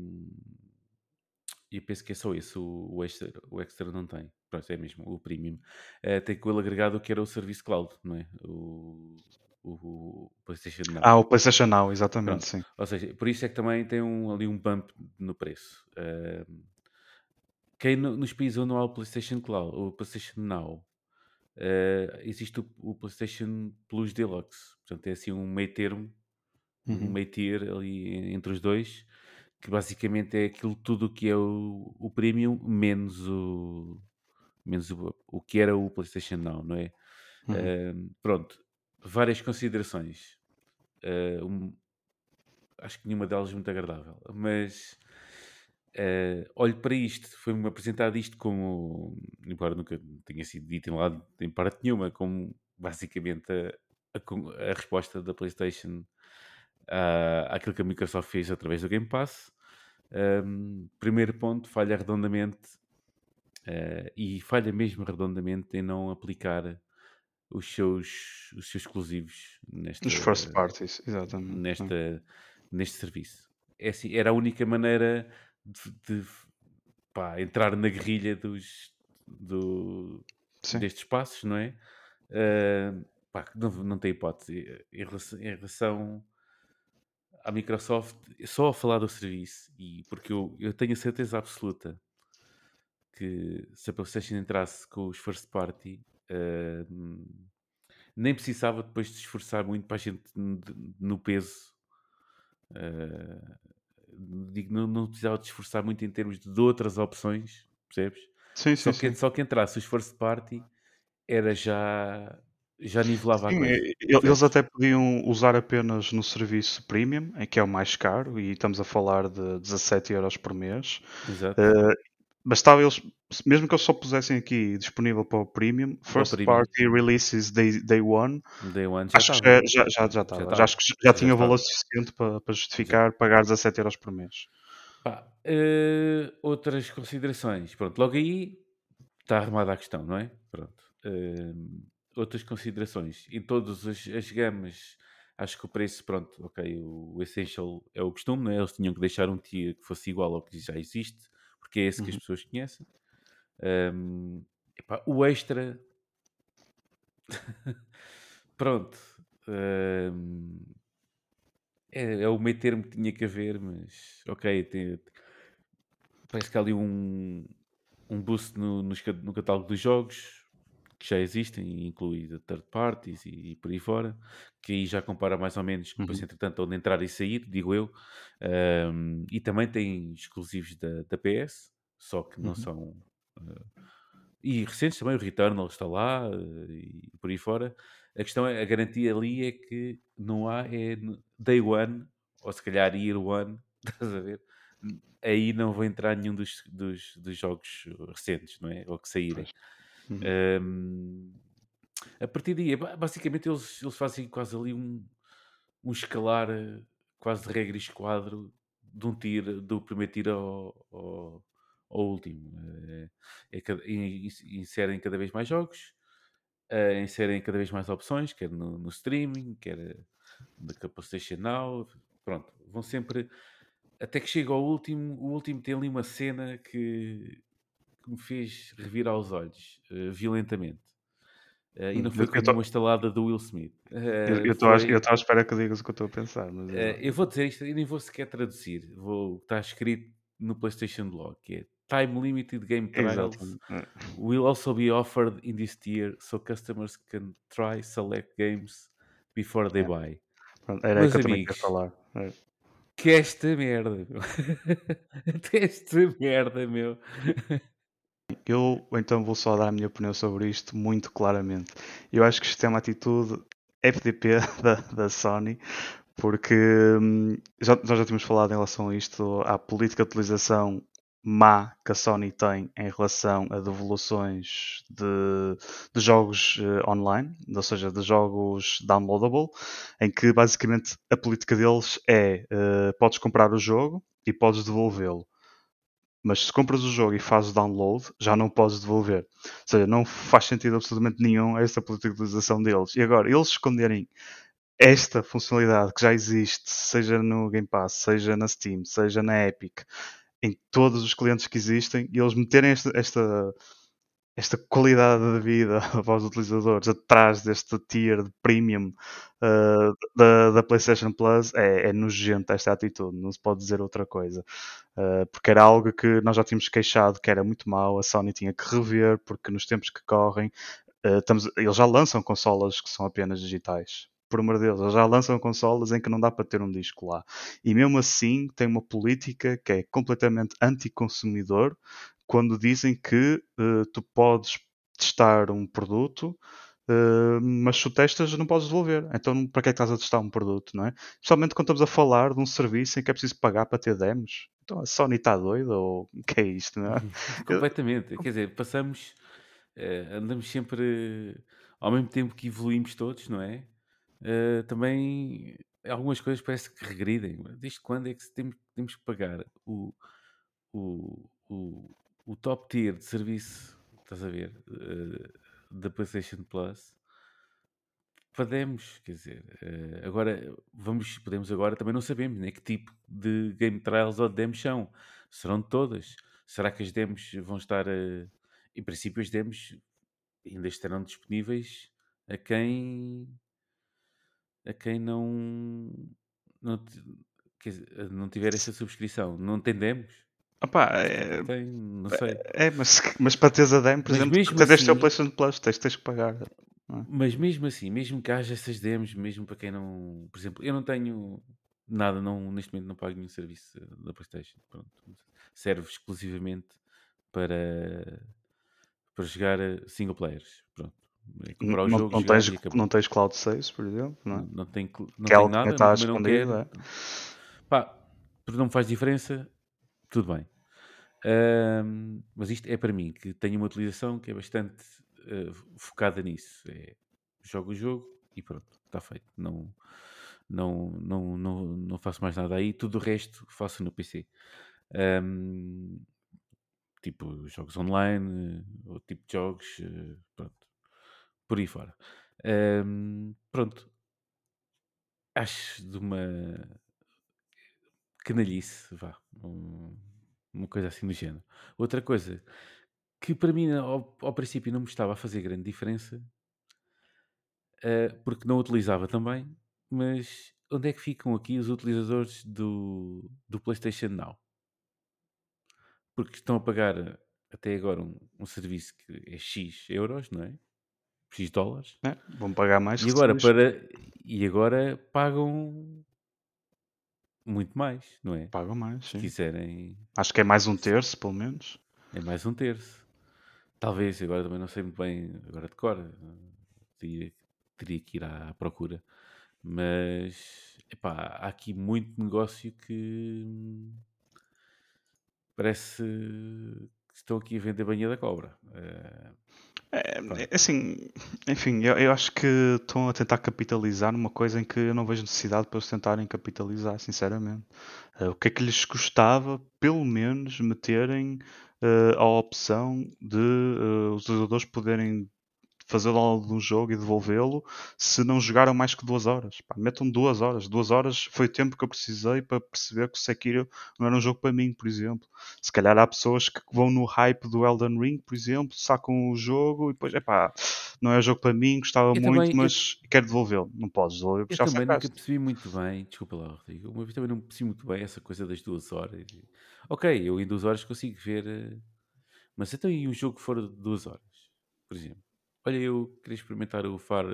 e penso que é só isso, o, o, extra, o extra não tem. Pronto, é mesmo, o premium. Uh, tem com ele agregado que era o serviço cloud, não é? O, o, o PlayStation Now. Ah, o PlayStation Now, exatamente, Pronto. sim. Ou seja, por isso é que também tem um, ali um bump no preço. Uh, quem no, nos países onde não há o PlayStation Cloud, o PlayStation Now, uh, existe o, o, PlayStation Plus Deluxe. Portanto, é assim um meio termo, uhum. um meio tier ali entre os dois que basicamente é aquilo tudo que é o, o premium menos o menos o, o que era o PlayStation Now, não é? Uhum. Uh, pronto, várias considerações. Uh, um, acho que nenhuma delas muito agradável, mas uh, olho para isto, foi-me apresentado isto como, embora nunca tenha sido dito em lado em parte nenhuma, como basicamente a, a, a resposta da PlayStation uh, àquilo que a Microsoft fez através do Game Pass. Um, primeiro ponto, falha redondamente uh, e falha mesmo redondamente em não aplicar os seus, os seus exclusivos nesta, Os first parties, exatamente. Nesta, neste serviço. É assim, era a única maneira de, de pá, entrar na guerrilha dos, do, destes passos, não é? Uh, pá, não, não tem hipótese. Em relação, em relação à Microsoft só a falar do serviço, e porque eu, eu tenho a certeza absoluta que se a PlayStation entrasse com os first party, uh, nem precisava depois de esforçar muito para a gente no peso. Uh, digo, não, não precisava de esforçar muito em termos de, de outras opções, percebes? Sim, sim, só, sim. Que, só que entrasse os first party era já já nivelava Sim, a coisa. Eles até podiam usar apenas no serviço premium, em que é o mais caro, e estamos a falar de 17 euros por mês. Exato. Uh, bastava eles, mesmo que eles só pusessem aqui disponível para o premium, first premium. party releases day, day one, day one já acho que já, já, já, já, estava. já, acho que já, já tinha valor suficiente para, para justificar Exato. pagar 17 euros por mês. Pá, uh, outras considerações. Pronto, logo aí está arrumada a questão, não é? Pronto. Uh, outras considerações. Em todas as, as gamas, acho que o preço, pronto, ok, o, o Essential é o costume, né? eles tinham que deixar um tier que fosse igual ao que já existe, porque é esse que as uhum. pessoas conhecem. Um, epá, o extra, [laughs] Pronto. hum, é, é o meio termo que tinha que haver, mas ok, tem- parece que há ali um, um boost no, ca- no catálogo dos jogos que já existem, inclui de third parties e, e por aí fora, que aí já compara mais ou menos, depois Uhum. entretanto onde entrar e sair, digo eu, Hum, e também tem exclusivos da, da PS, só que não Uhum. são... eh, e recentes também, o Returnal está lá eh, e por aí fora. A questão é, a garantia ali é que não há, é day one, ou se calhar year one, [laughs] estás a ver? Aí não vai entrar nenhum dos, dos, dos jogos recentes, não é? Ou que saírem. Pois. Uhum. Ahm, a partir daí, é ba- basicamente eles, eles fazem quase ali um, um escalar eh, quase de regra e esquadro de um tiro, do primeiro tiro ao, ao, ao último. Eh, é in- inserem cada vez mais jogos, eh, inserem cada vez mais opções, quer no, no streaming, quer da PlayStation Now, pronto, vão sempre até que chega ao último, o último tem ali uma cena que, que me fez revirar os olhos eh, violentamente. Eh, e Hum, não foi com estou nenhuma estalada do Will Smith. eu, Eh, eu tô à- eu foi. tô à espera que digas o que eu estou a pensar, mas eh, lá. eu vou dizer isto e nem vou sequer traduzir. Vou, está escrito no PlayStation Blog, que é Time Limited Game Trials. É. will also be offered in this tier so customers can try select games before they É. buy. Pronto, era Meus que eu amigos, falar. É. que esta merda, [laughs] que esta merda, meu. Eu então vou só dar a minha opinião sobre isto muito claramente. Eu acho que isto é uma atitude FDP [laughs] da, da Sony, porque hum, já, nós já tínhamos falado em relação a isto, à política de utilização má que a Sony tem em relação a devoluções de, de jogos eh, online, ou seja, de jogos downloadable, em que basicamente a política deles é eh, podes comprar o jogo e podes devolvê-lo. Mas se compras o jogo e fazes download, já não podes devolver. Ou seja, não faz sentido absolutamente nenhum de utilização deles. E agora, eles esconderem esta funcionalidade que já existe, seja no Game Pass, seja na Steam, seja na Epic, em todos os clientes que existem, e eles meterem esta, esta, esta qualidade de vida [laughs] para os utilizadores atrás deste tier de premium uh, da, da PlayStation Plus é, é nojenta esta atitude, não se pode dizer outra coisa. Uh, porque era algo que nós já tínhamos queixado que era muito mau, a Sony tinha que rever, porque nos tempos que correm, uh, estamos, eles já lançam consolas que são apenas digitais. Por amor de Deus, eles já lançam consolas em que não dá para ter um disco lá. E mesmo assim tem uma política que é completamente anti-consumidor, quando dizem que uh, tu podes testar um produto, uh, mas se o testas não podes devolver. Então para que é que estás a testar um produto, não é? Especialmente quando estamos a falar de um serviço em que é preciso pagar para ter demos. Então a Sony está doida ou o que é isto, não é? [laughs] Completamente. Quer dizer, passamos, uh, andamos sempre ao mesmo tempo que evoluímos todos, não é? Também algumas coisas parece que regridem. Desde quando é que temos, temos que pagar o, o, o, o top tier de serviço, estás a ver, uh, da PlayStation Plus? Podemos, quer dizer, uh, agora vamos, podemos agora, também não sabemos né, que tipo de game trials ou de demos são. Serão todas? Será que as demos vão estar, uh, em princípio as demos ainda estarão disponíveis a quem a quem não, não, dizer, não tiver essa subscrição. Não entendemos? Opa, é, tem, não sei. É, mas, mas para teres a DEM, por mas exemplo, para teres assim, o PlayStation Plus, tens, tens que pagar. É? Mas mesmo assim, mesmo que haja essas demos, mesmo para quem não. Por exemplo, eu não tenho nada, não, neste momento não pago nenhum serviço da PlayStation. Pronto. Serve exclusivamente para, para jogar single players. Pronto. É comprar o não, jogo, não, tens, não tens Cloud Saves, por exemplo? Não, não, não tem, não que é tem nada, que está também não quero. É? Pá, porque não me faz diferença, tudo bem. Um, mas isto é para mim, que tenho uma utilização que é bastante uh, focada nisso. É, jogo o jogo e pronto, está feito. Não, não, não, não, não faço mais nada aí. Tudo o resto faço no PC. Um, tipo jogos online, ou tipo de jogos, uh, pronto. Por aí fora. Um, pronto. Acho de uma canalhice, vá. Um, uma coisa assim do género. Outra coisa que para mim ao, ao, princípio não me estava a fazer grande diferença uh, porque não utilizava também, mas onde é que ficam aqui os utilizadores do, do PlayStation Now? Porque estão a pagar até agora um, um serviço que é X euros, não é? X dólares. É, vão pagar mais. E agora, para, e agora pagam muito mais, não é? Pagam mais, sim. Se quiserem. Acho que é mais um terço, pelo menos. É mais um terço. Talvez, agora também não sei muito bem, agora de cor, teria, teria que ir à procura. Mas, epá, há aqui muito negócio que parece que estão aqui a vender banha da cobra. Uh, é, é, assim, enfim, eu, eu, acho que estão a tentar capitalizar numa coisa em que eu não vejo necessidade para eles tentarem capitalizar, sinceramente. Uh, o que é que lhes custava, pelo menos, meterem uh, a opção de uh, os utilizadores poderem fazer download de um jogo e devolvê-lo se não jogaram mais que duas horas. Pá, metam duas horas. Duas horas foi o tempo que eu precisei para perceber que o Sekiro não era um jogo para mim, por exemplo. Se calhar há pessoas que vão no hype do Elden Ring, por exemplo, sacam o jogo e depois, é pá, não é um jogo para mim, gostava eu muito, também, mas eu... quero devolvê-lo. Não podes devolver porque eu já também nunca percebi muito bem, desculpa lá, Rodrigo, uma vez também não percebi muito bem essa coisa das duas horas. Ok, eu em duas horas consigo ver, eh, mas então e um jogo que for de duas horas, por exemplo? Olha, eu queria experimentar o Far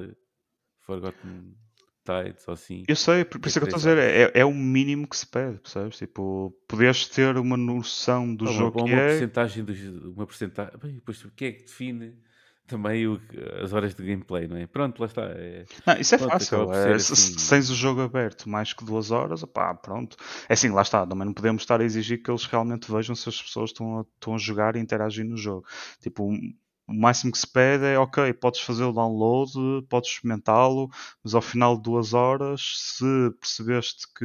Forgotten Tides ou assim. Eu sei, por, por isso é que eu estou a dizer, é, é o mínimo que se pede, percebes? Tipo, poderes ter uma noção do jogo uma que é. Porcentagem do, uma porcentagem. Bem, depois, o que é que define também o, as horas de gameplay, não é? Pronto, lá está. É, não, isso é pronto, fácil. É, assim... Se tens o jogo aberto mais que duas horas, opá, pronto. É assim, lá está. Também não podemos estar a exigir que eles realmente vejam se as pessoas estão a, estão a jogar e interagir no jogo. Tipo, o máximo que se pede é ok, podes fazer o download, podes experimentá-lo, mas ao final de duas horas, se percebeste que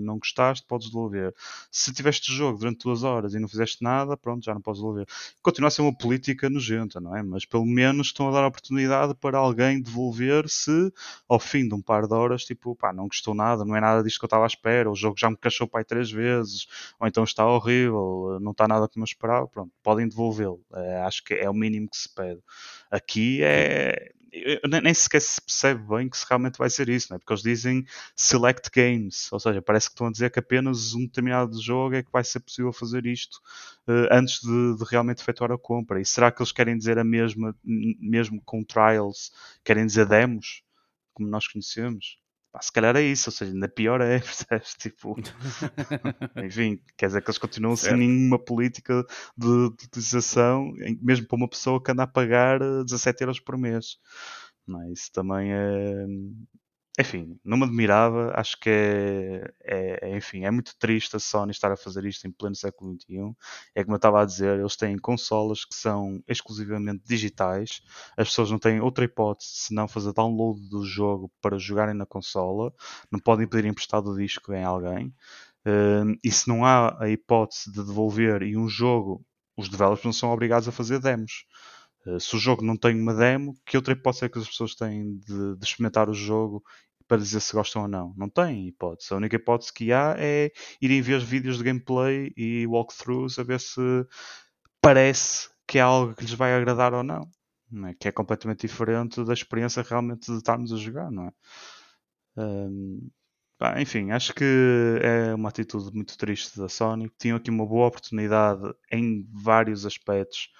não gostaste, podes devolver. Se tiveste jogo durante duas horas e não fizeste nada, pronto, já não podes devolver. Continua a ser uma política nojenta, não é? Mas pelo menos estão a dar a oportunidade para alguém devolver se ao fim de um par de horas, tipo, pá, não gostou nada, não é nada disto que eu estava à espera, o jogo já me cachou pai três vezes, ou então está horrível, não está nada como eu esperava, pronto, podem devolvê-lo. É, acho que é o mínimo que se pede. Aqui é. nem sequer se percebe bem que se realmente vai ser isso, não é? porque eles dizem select games, ou seja, parece que estão a dizer que apenas um determinado jogo é que vai ser possível fazer isto uh, antes de, de, realmente efetuar a compra. E será que eles querem dizer a mesma, mesmo com trials, querem dizer demos, como nós conhecemos? Pá, se calhar é isso, ou seja, ainda pior é, [laughs] percebes? Tipo, [laughs] enfim, quer dizer que eles continuam certo. sem nenhuma política de, de, utilização, mesmo para uma pessoa que anda a pagar 17 eh, euros por mês. Não é? Isso também é, enfim, não me admirava, acho que é, é, é, enfim, é muito triste a Sony estar a fazer isto em pleno século XXI. É como eu estava a dizer, eles têm consolas que são exclusivamente digitais, as pessoas não têm outra hipótese senão fazer download do jogo para jogarem na consola, não podem pedir emprestado o disco em alguém. Uh, e se não há a hipótese de devolver e um jogo, os developers não são obrigados a fazer demos. Uh, se o jogo não tem uma demo, que outra hipótese é que as pessoas têm de, de experimentar o jogo para dizer se gostam ou não. Não tem hipótese. A única hipótese que há é irem ver vídeos de gameplay e walkthroughs a ver se parece que é algo que lhes vai agradar ou não. não é? Que é completamente diferente da experiência realmente de estarmos a jogar, não é? Enfim, acho que é uma atitude muito triste da Sony. Tinham aqui uma boa oportunidade em vários aspectos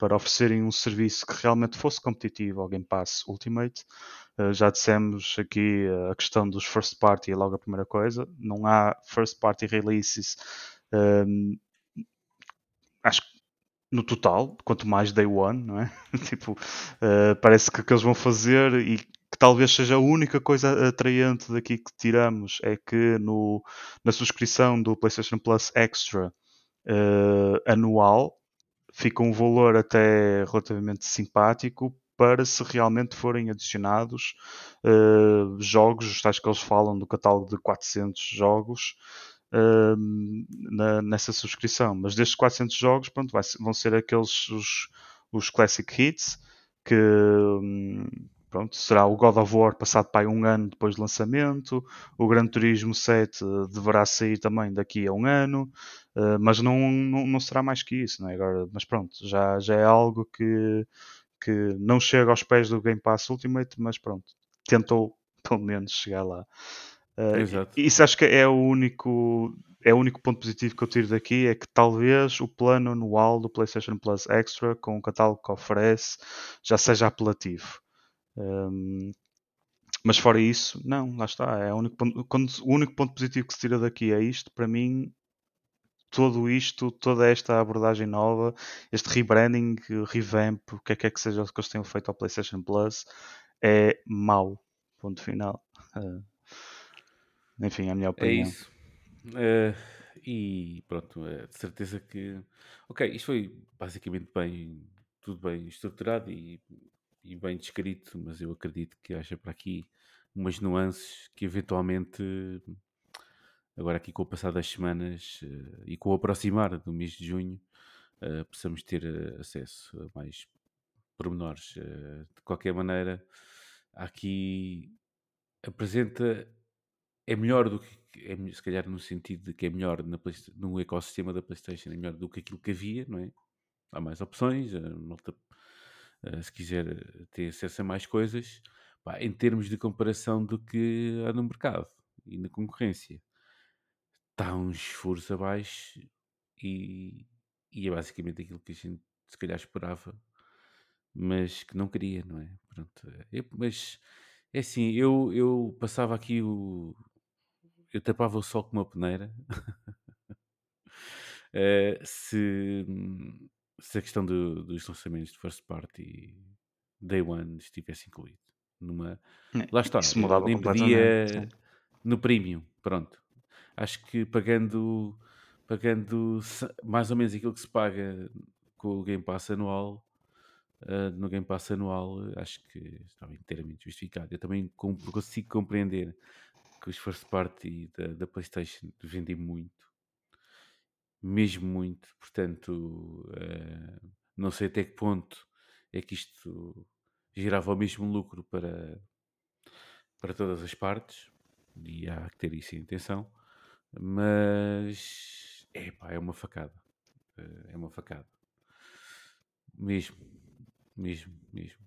para oferecerem um serviço que realmente fosse competitivo ao Game Pass Ultimate. Uh, já dissemos aqui a questão dos first party é logo a primeira coisa. Não há first party releases. Um, ehm, acho que no total, quanto mais day one, não é? [laughs] tipo, uh, parece que o que eles vão fazer e que talvez seja a única coisa atraente daqui que tiramos é que no, na subscrição do PlayStation Plus Extra anual fica um valor até relativamente simpático para se realmente forem adicionados uh, jogos, os tais que eles falam do catálogo de 400 jogos uh, na, nessa subscrição. Mas destes 400 jogos, pronto, vai, vão ser aqueles os, os Classic Hits que um, pronto, será o God of War passado para aí um ano depois do lançamento, o Gran Turismo 7 deverá sair também daqui a um ano, uh, mas não, não, não, será mais que isso, não é? Agora, mas pronto, já, já é algo que, que não chega aos pés do Game Pass Ultimate, mas pronto, tentou [laughs] pelo menos chegar lá. Uh, Exato. Isso acho que é o único é o único ponto positivo que eu tiro daqui é que talvez o plano anual do PlayStation Plus Extra com o catálogo que oferece já seja apelativo. Um, mas fora isso, não, lá está. É o único ponto, quando, o único ponto positivo que se tira daqui é isto. Para mim, tudo isto, toda esta abordagem nova, este rebranding, revamp, o que é que é que seja que eles tenham feito ao PlayStation Plus, é mau. Ponto final. Uh, enfim, é a minha É opinião. isso. Eh, e pronto, é de certeza que. Ok, isto foi basicamente bem. Tudo bem estruturado e, e bem descrito, mas eu acredito que haja para aqui umas nuances que eventualmente. Agora, aqui com o passar das semanas eh, e com o aproximar do mês de junho, eh, possamos ter eh, acesso a mais pormenores. De qualquer maneira, aqui apresenta. É melhor do que. É, se calhar no sentido de que é melhor na no ecossistema da PlayStation, é melhor do que aquilo que havia, não é? Há mais opções, a malta, eh, se quiser eh, ter acesso a mais coisas, pá, em termos de comparação do que há no mercado e na concorrência, está um esforço abaixo e, e é basicamente aquilo que a gente se calhar esperava, mas que não queria, não é? Pronto, eh, mas é assim, eu, eu passava aqui o. Eu tapava o sol com uma peneira [laughs] eh, se, se a questão do- dos lançamentos de first party day one estivesse incluído. Numa, lá está, Isso mudava nem completamente. pedia sim. no premium, pronto. Acho que pagando, pagando mais ou menos aquilo que se paga com o Game Pass anual, eh, no Game Pass anual, acho que estava inteiramente justificado. Eu também consigo compreender que os first party da, da PlayStation vendem muito, mesmo muito, portanto, eh, não sei até que ponto é que isto girava o mesmo lucro para, para todas as partes, e há que ter isso em atenção, mas epá, é uma facada. Eh, É uma facada. Mesmo, mesmo, mesmo.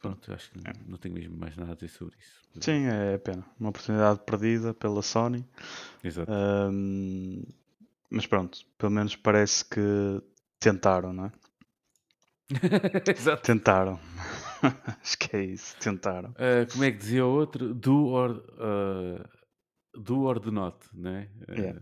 Pronto, acho que não tenho mesmo mais nada a dizer sobre isso. Sim, é pena. Uma oportunidade perdida pela Sony. Exato. Ahm, mas pronto, pelo menos parece que tentaram, não é? [laughs] Exato. Tentaram. [laughs] Acho que é isso, tentaram. Uh, como é que dizia o outro? Do or, uh, do or do not, né? Uh, Yeah.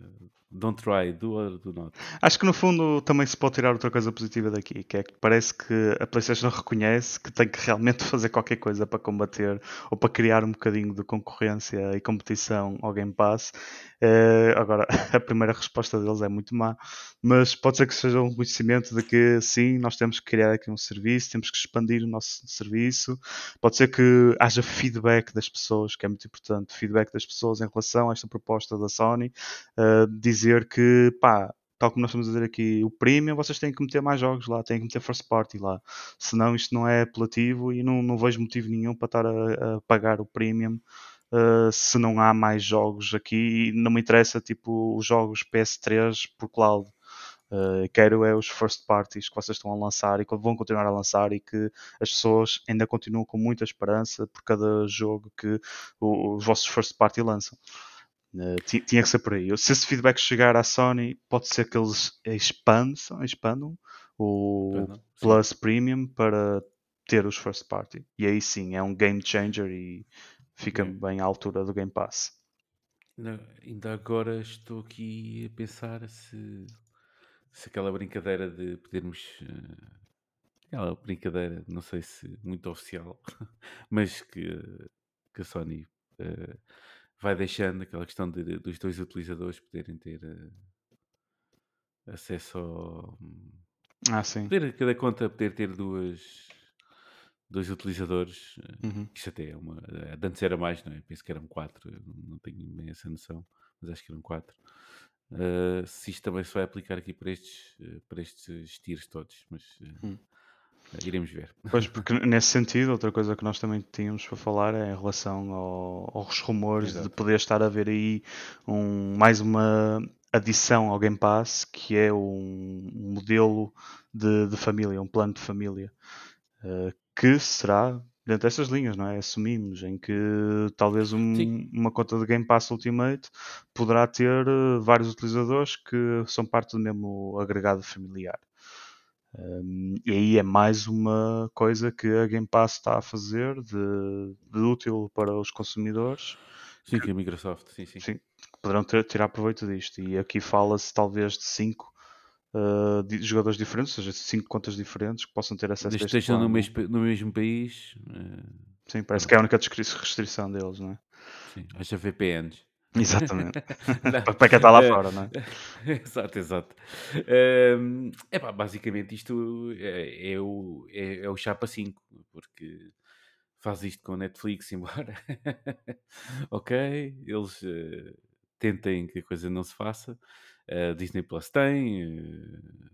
Don't try, do or do not. Acho que no fundo também se pode tirar outra coisa positiva daqui, que é que parece que a PlayStation reconhece que tem que realmente [laughs] fazer qualquer coisa para combater ou para criar um bocadinho de concorrência e competição ao Game Pass. Eh, agora, [laughs] a primeira resposta deles é muito má, mas pode ser que seja um conhecimento de que sim, nós temos que criar aqui um serviço, temos que expandir o nosso serviço. Pode ser que haja feedback das pessoas, que é muito importante, feedback das pessoas em relação a esta proposta da Sony, uh, dizer que, pá, tal como nós estamos a dizer aqui, o premium, vocês têm que meter mais jogos lá, têm que meter first party lá. Senão isto não é apelativo e não, não vejo motivo nenhum para estar a, a pagar o premium uh, se não há mais jogos aqui. E não me interessa, tipo, os jogos PS3 por cloud. Uh, quero é os first parties que vocês estão a lançar e que vão continuar a lançar e que as pessoas ainda continuam com muita esperança por cada jogo que os vossos first party lançam. Uh, ti- tinha que ser por aí. Se esse feedback chegar à Sony, pode ser que eles expandam, expandam o Perdão. Plus Premium para ter os first party. E aí sim, é um game changer e fica bem à altura do Game Pass. Não, ainda agora estou aqui a pensar se, se aquela brincadeira de podermos. eh, aquela brincadeira, não sei se muito oficial, [laughs] mas que, que a Sony eh, vai deixando aquela questão de, de- dos dois utilizadores poderem ter eh, acesso ao. Ah, sim. Poder, cada conta poder ter duas. Dois utilizadores, eh, Uhum. isto até é uma. eh, Antes era mais, não é? Penso que eram quatro, não- tenho bem essa noção, mas acho que eram quatro. Uh, se isto também se vai aplicar aqui para estes, uh, para estes tiers todos, mas uh, Hum. Uh, iremos ver. Pois, porque nesse sentido, outra coisa que nós também tínhamos para falar é em relação ao- aos rumores de Exato. poder estar a ver aí um, mais uma adição ao Game Pass, que é um, modelo de, de família, um plano de família, eh, que será dentro destas linhas, não é? Assumimos em que talvez um, uma conta de Game Pass Ultimate poderá ter uh, vários utilizadores que são parte do mesmo agregado familiar. Um, e aí é mais uma coisa que a Game Pass está a fazer de, de útil para os consumidores. Sim, que a Microsoft, sim, sim. sim poderão ter, tirar proveito disto. E aqui fala-se talvez de 5 uh, de jogadores diferentes, ou seja, 5 contas diferentes que possam ter acesso Desde a este estejam no mesmo, no mesmo país. Uh... Sim, parece que é a única restrição deles, não é? Sim, haja VPNs. Exatamente. [laughs] para quem está lá fora, não é? [laughs] exato, exato. Um, epá, basicamente isto é, é, o, é, é o Chapa 5, porque faz isto com a Netflix, [laughs] embora ok, eles uh, tentem que a coisa não se faça. Uh, Disney Plus tem, uh,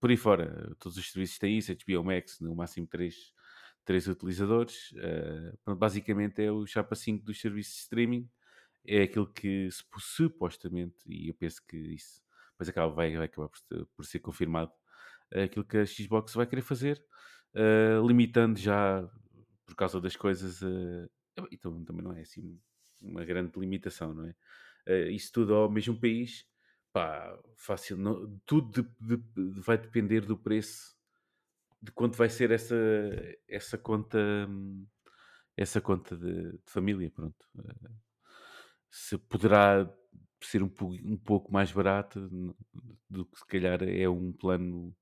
por aí fora, todos os serviços têm isso, HBO Max, no máximo 3, três utilizadores. Uh, basicamente é o Chapa 5 dos serviços de streaming é aquilo que supostamente, e eu penso que isso depois acaba, vai, vai acabar por, por, ser confirmado, é aquilo que a Xbox vai querer fazer, uh, limitando já por causa das coisas. Uh, então também não é assim uma grande limitação, não é? Uh, isso tudo ao mesmo país, pá, fácil. Não, tudo de, de, vai depender do preço de quanto vai ser essa, essa conta. Essa conta de, de família, pronto. Uh, se poderá ser um, um pouco mais barato do que se calhar é um plano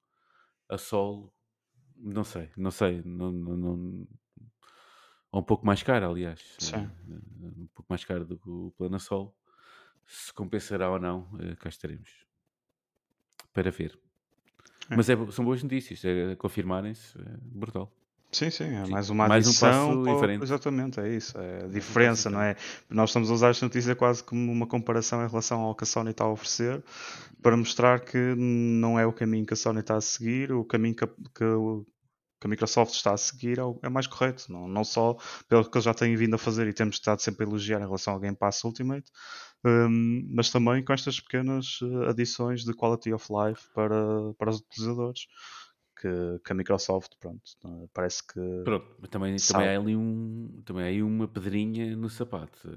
a solo. Não sei, não sei. Não, não, não... Ou um pouco mais caro, aliás. Sim. Eh, um pouco mais caro do que o plano a solo. Se compensará ou não, eh, cá estaremos. Para ver. É. Mas é, são boas notícias. É, confirmarem-se, é brutal. Sim, sim, é mais uma mais adição. Um passo diferente. Exatamente, é isso. É a diferença, não é? Nós estamos a usar esta notícia quase como uma comparação em relação ao que a Sony está a oferecer para mostrar que não é o caminho que a Sony está a seguir, o caminho que, que, que a Microsoft está a seguir é, é mais correto. Não, não só pelo que eles já têm vindo a fazer e temos estado sempre a elogiar em relação ao Game Pass Ultimate, um, mas também com estas pequenas eh, adições de quality of life para, para os utilizadores que, que a Microsoft, pronto, é? parece que. Pronto, também, também há ali um, também há aí uma pedrinha no sapato.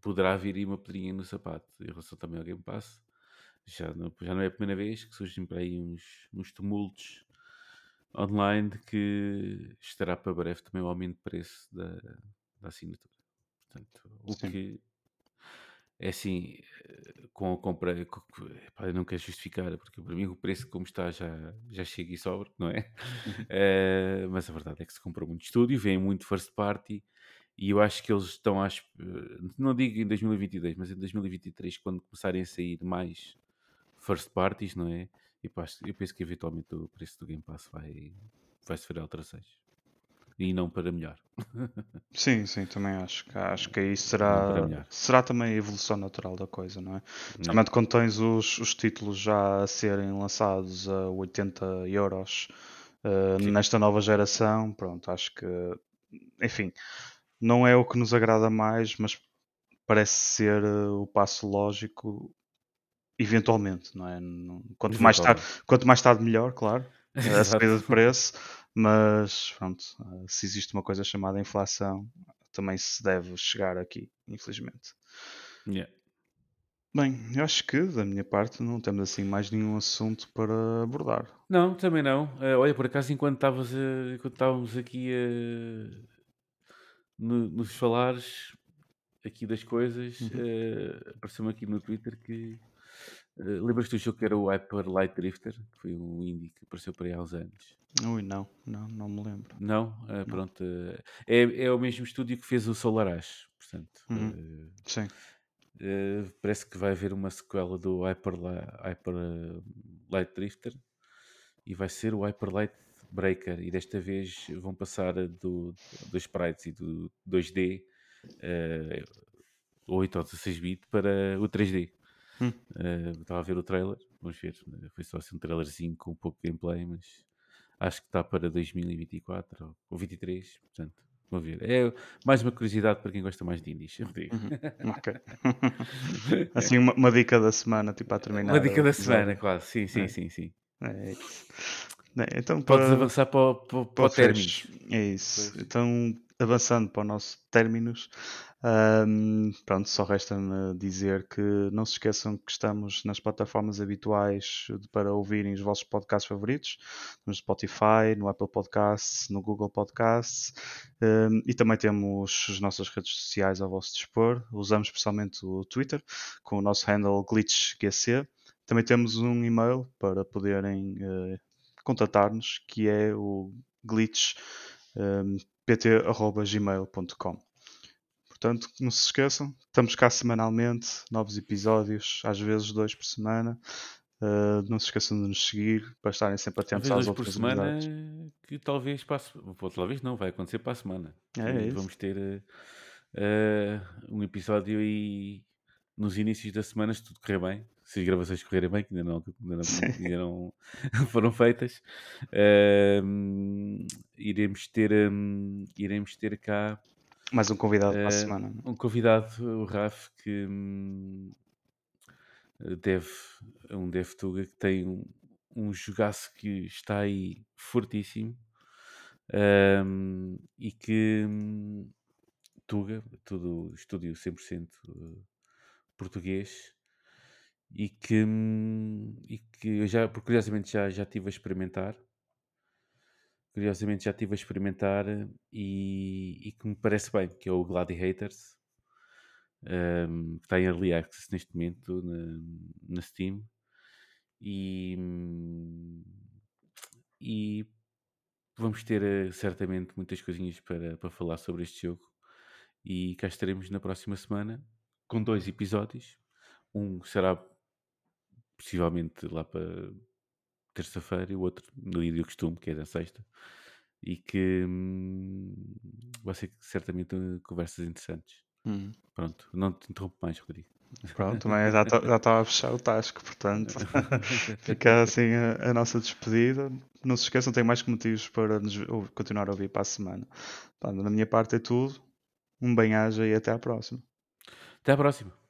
Poderá vir aí uma pedrinha no sapato em relação também ao Game Pass. Já não, já não é a primeira vez que surgem para aí uns, uns tumultos online de que estará para breve também o aumento de preço da, da assinatura. Portanto, o Sim. que é assim, eh, com a compra, pá, eu não quero justificar, porque para mim o preço como está já, já chega e sobra, não é? uh, [laughs] mas a verdade é que se compra muito estúdio, vem muito first party, e eu acho que eles estão, eh, não digo em 2022, mas em 2023, quando começarem a sair mais first parties, não é? Eu, eu penso que eventualmente o preço do Game Pass vai, vai sofrer alterações e não para melhor. sim, sim, também acho que acho que aí será, será também a evolução natural da coisa, não é? Realmente quando tens os, os títulos já a serem lançados a 80 euros uh, nesta nova geração, pronto, acho que enfim, não é o que nos agrada mais, mas parece ser uh, o passo lógico eventualmente, não é? Quanto mais tarde, quanto mais tarde melhor, claro. [laughs] A subida de preço, mas pronto, eh, se existe uma coisa chamada inflação, também se deve chegar aqui, infelizmente. Yeah. Bem, eu acho que da minha parte não temos assim mais nenhum assunto para abordar. Não, também não. Uh, olha, por acaso, enquanto, estavas a, enquanto estávamos aqui a, no, nos falares aqui das coisas, uhum. uh, apareceu-me aqui no Twitter que uh, lembras-te do jogo que era o Hyper Light Drifter, que foi um indie que apareceu por aí há uns anos. Ui, não, não, não me lembro. Não? Uh, pronto. Uh, é, é o mesmo estúdio que fez o Solar Ash, portanto. Uhum. Uh, Sim. parece que vai haver uma sequela do Hyper, Hyper Light Drifter e vai ser o Hyper Light Breaker. E desta vez vão passar do, dos sprites e do 2D, uh, 8 ou 16 bit, para o 3D. Hum. estava a ver o trailer, vamos ver. Foi só assim um trailerzinho com um pouco de gameplay, mas acho que está para 2024 ou 2023, portanto, vamos ver. É mais uma curiosidade para quem gosta mais de indies, [laughs] eu digo. Uhum. Ok. [laughs] assim, uma, uma, dica da semana, tipo, a terminar. Uma dica da semana, quase, sim, sim, é. sim, sim. É Então, Podes para, avançar para, o- para, para para o término. É isso. Pois. Então, avançando para o nosso términos, ahm, pronto, só resta-me dizer que não se esqueçam que estamos nas plataformas habituais para ouvirem os vossos podcasts favoritos, no Spotify, no Apple Podcasts, no Google Podcasts, ahm, e também temos as nossas redes sociais ao vosso dispor. Usamos especialmente o Twitter, com o nosso handle glitchgc. Também temos um e-mail para poderem eh, contatar-nos, que é o glitch um, pt.gmail.com. Portanto, não se esqueçam, estamos cá semanalmente, novos episódios, às vezes dois por semana. Uh, não se esqueçam de nos seguir para estarem sempre atentos às dois por outras semana, que talvez passe. Talvez não, vai acontecer para a semana. É, vamos ter eh, um episódio aí nos inícios da semana, se tudo correr bem. Se as gravações correrem bem, que ainda não, ainda não, ainda não [laughs] foram feitas, ehm, iremos, ter, ehm, iremos ter cá Mais um convidado para a eh, semana. um convidado, o Raf, que hum, deve, é um Dev Tuga que tem um, um jogaço que está aí fortíssimo hum, e que hum, Tuga, tudo estúdio 100% eh, português e que, e que eu já, por curiosamente já, já estive a experimentar curiosamente já estive a experimentar e, e que me parece bem, que é o Gladiators, um, que está em Early Access neste momento na, na Steam. E, e vamos ter eh, certamente muitas coisinhas para, para falar sobre este jogo. E cá estaremos na próxima semana com dois episódios. Um será possivelmente lá para terça-feira e o outro no dia do costume, que é da sexta. E que hum, vai ser certamente uh, conversas interessantes. Hum. Pronto, não te interrompo mais, Rodrigo. Pronto, também [laughs] já estava a fechar o tasco, portanto, [laughs] fica assim a, a nossa despedida. Não se esqueçam, tem mais que motivos para nos ou- continuar a ouvir para a semana. Pá, da minha parte é tudo. Um bem-aja e até à próxima. Até à próxima.